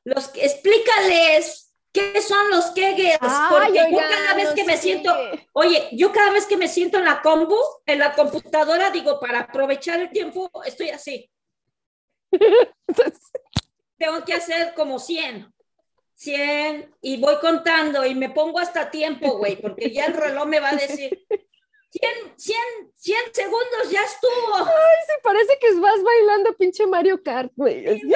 Los, explícales qué son los porque yo cada vez que me siento, oye, yo cada vez que me siento en la combo, en la computadora, digo, para aprovechar el tiempo, estoy así. *laughs* Tengo que hacer como 100. 100 y voy contando y me pongo hasta tiempo, güey, porque ya el reloj me va a decir 100, 100, 100 segundos ya estuvo. Ay, sí, parece que vas bailando pinche Mario Kart, güey. *laughs*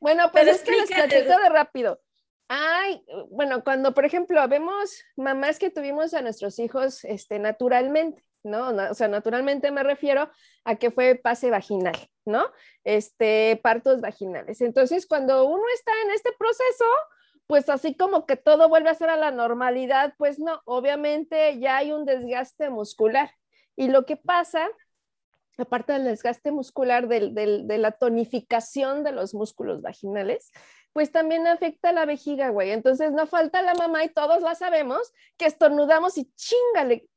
bueno, pues es que les platico de rápido. Ay, bueno, cuando por ejemplo vemos mamás que tuvimos a nuestros hijos este, naturalmente, ¿no? O sea, naturalmente me refiero a que fue pase vaginal, ¿no? Este, partos vaginales. Entonces, cuando uno está en este proceso, pues así como que todo vuelve a ser a la normalidad, pues no, obviamente ya hay un desgaste muscular. Y lo que pasa, aparte del desgaste muscular, de la tonificación de los músculos vaginales, pues también afecta a la vejiga, güey. Entonces no falta la mamá y todos la sabemos que estornudamos y chingale,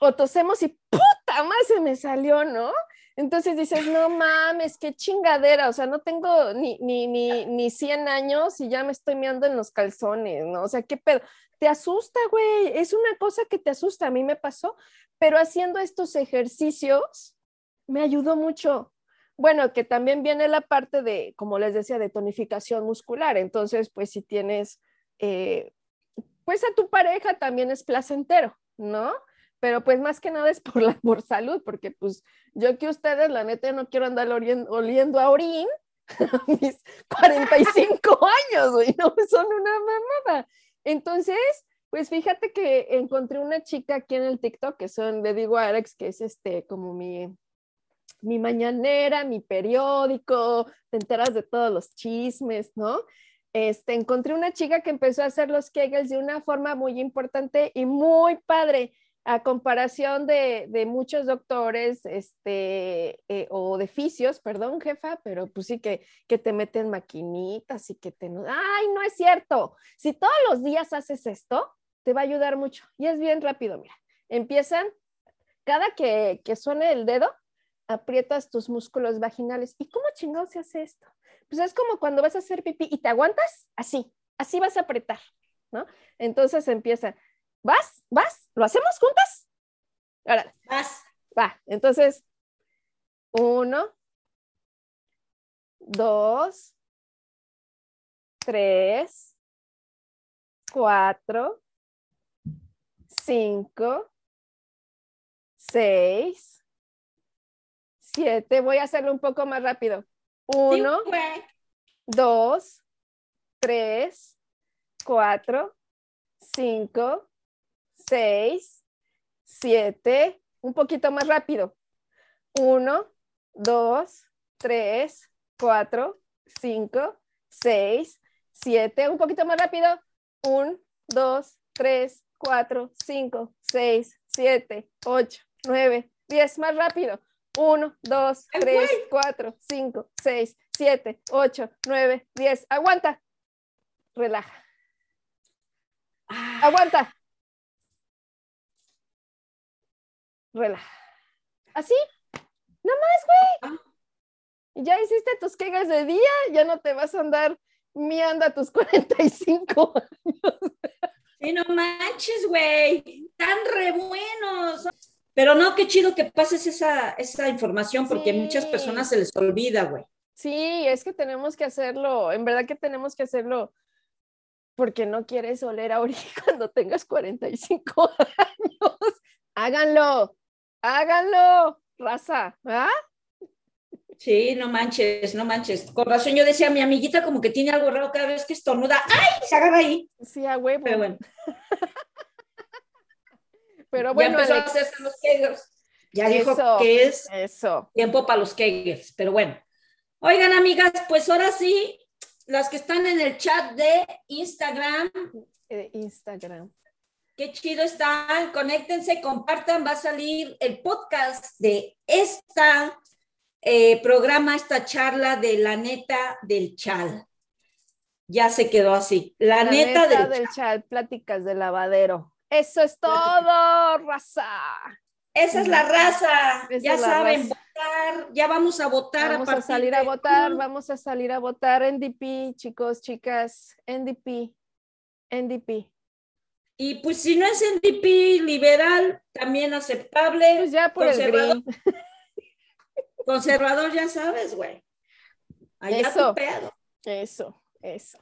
o tosemos y puta más se me salió, ¿no? Entonces dices, no mames, qué chingadera, o sea, no tengo ni, ni, ni, ni 100 años y ya me estoy meando en los calzones, ¿no? O sea, qué pedo. Te asusta, güey, es una cosa que te asusta, a mí me pasó, pero haciendo estos ejercicios me ayudó mucho. Bueno, que también viene la parte de, como les decía, de tonificación muscular. Entonces, pues si tienes, eh, pues a tu pareja también es placentero, ¿no? Pero pues más que nada es por, por salud, porque pues yo que ustedes, la neta, no quiero andar oliendo, a orín *laughs* a mis 45 *laughs* años, güey, no, son una mamada. Entonces, pues fíjate que encontré una chica aquí en el TikTok, que son, le digo a Alex, que es este, como mi, mi mañanera, mi periódico, te enteras de todos los chismes, ¿no? Este, encontré una chica que empezó a hacer los kegels de una forma muy importante y muy padre a comparación de, muchos doctores este, eh, o de fisios, perdón, jefa, pero pues sí que, que te meten maquinitas y que te... ¡Ay, no es cierto! Si todos los días haces esto, te va a ayudar mucho. Y es bien rápido, mira. Empiezan, cada que, que suene el dedo, aprietas tus músculos vaginales. ¿Y cómo chingado se hace esto? Pues es como cuando vas a hacer pipí y te aguantas, así, así vas a apretar, ¿no? Entonces empieza ¿Vas? ¿Vas? ¿Lo hacemos juntas? Ahora. Vas. Va, entonces, uno, dos, tres, cuatro, cinco, seis, siete. Voy a hacerlo un poco más rápido. Uno, Sí, dos, tres, cuatro, cinco, seis, siete. Un poquito más rápido. Uno, dos, tres, cuatro, cinco, seis, siete. Un poquito más rápido. Un, dos, tres, cuatro, cinco, seis, siete, ocho, nueve, diez. Más rápido. Uno, dos, ¡Ay, tres, cuatro, cinco, seis, siete, ocho, nueve, diez. Aguanta. Relaja. Ah, Aguanta. Relaja. Así. Nada más, güey. Ya hiciste tus quegas de día, ya no te vas a andar miando a tus *laughs* 45. Sí, no manches, güey. Tan re buenos. Pero no, qué chido que pases esa, esa información porque a Sí. muchas personas se les olvida, güey. Sí, es que tenemos que hacerlo. En verdad que tenemos que hacerlo porque no quieres oler a *laughs* cuando tengas 45 años. Háganlo, háganlo, raza. ¿ah? Sí, no manches, no manches. Con razón yo decía, mi amiguita como que tiene algo raro cada vez que estornuda. ¡Ay! Se agarra ahí. Sí, a huevo. Pero bueno, *laughs* Pero ya bueno, empezó a hacerse los kegels. Ya dijo que es eso. tiempo para los kegels, pero bueno. Oigan, amigas, pues ahora sí, las que están en el chat de Instagram, eh, Instagram. Qué chido están, conéctense, compartan, va a salir el podcast de esta eh, programa, esta charla de la neta del chal. Ya se quedó así. La, La neta, del, del chal. pláticas de lavadero. Eso es todo, raza. Esa es la raza. Esa ya saben, raza. votar, ya vamos a votar. Vamos a salir a votar, vamos a salir a votar NDP, chicos, chicas, NDP, NDP. Y pues si no es NDP liberal, también aceptable. Pues ya por el conservador, green. *laughs* conservador, ya sabes, güey. Allá Eso. tu pedo. Eso, eso.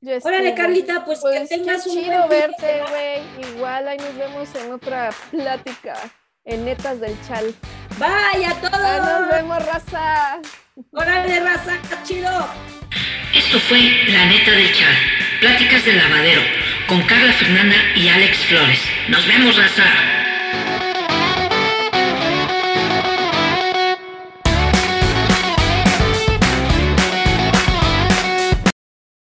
Yo Órale. Carlita, pues, Pues que tengas qué un chido buen de verte, güey. Igual ahí nos vemos en otra plática en Netas del Chal. Vaya Ahí nos todos. vemos, raza. Órale, raza, chido. Esto fue La Neta del Chal, Pláticas del Lavadero, con Carla Fernanda y Alex Flores. Nos vemos, raza.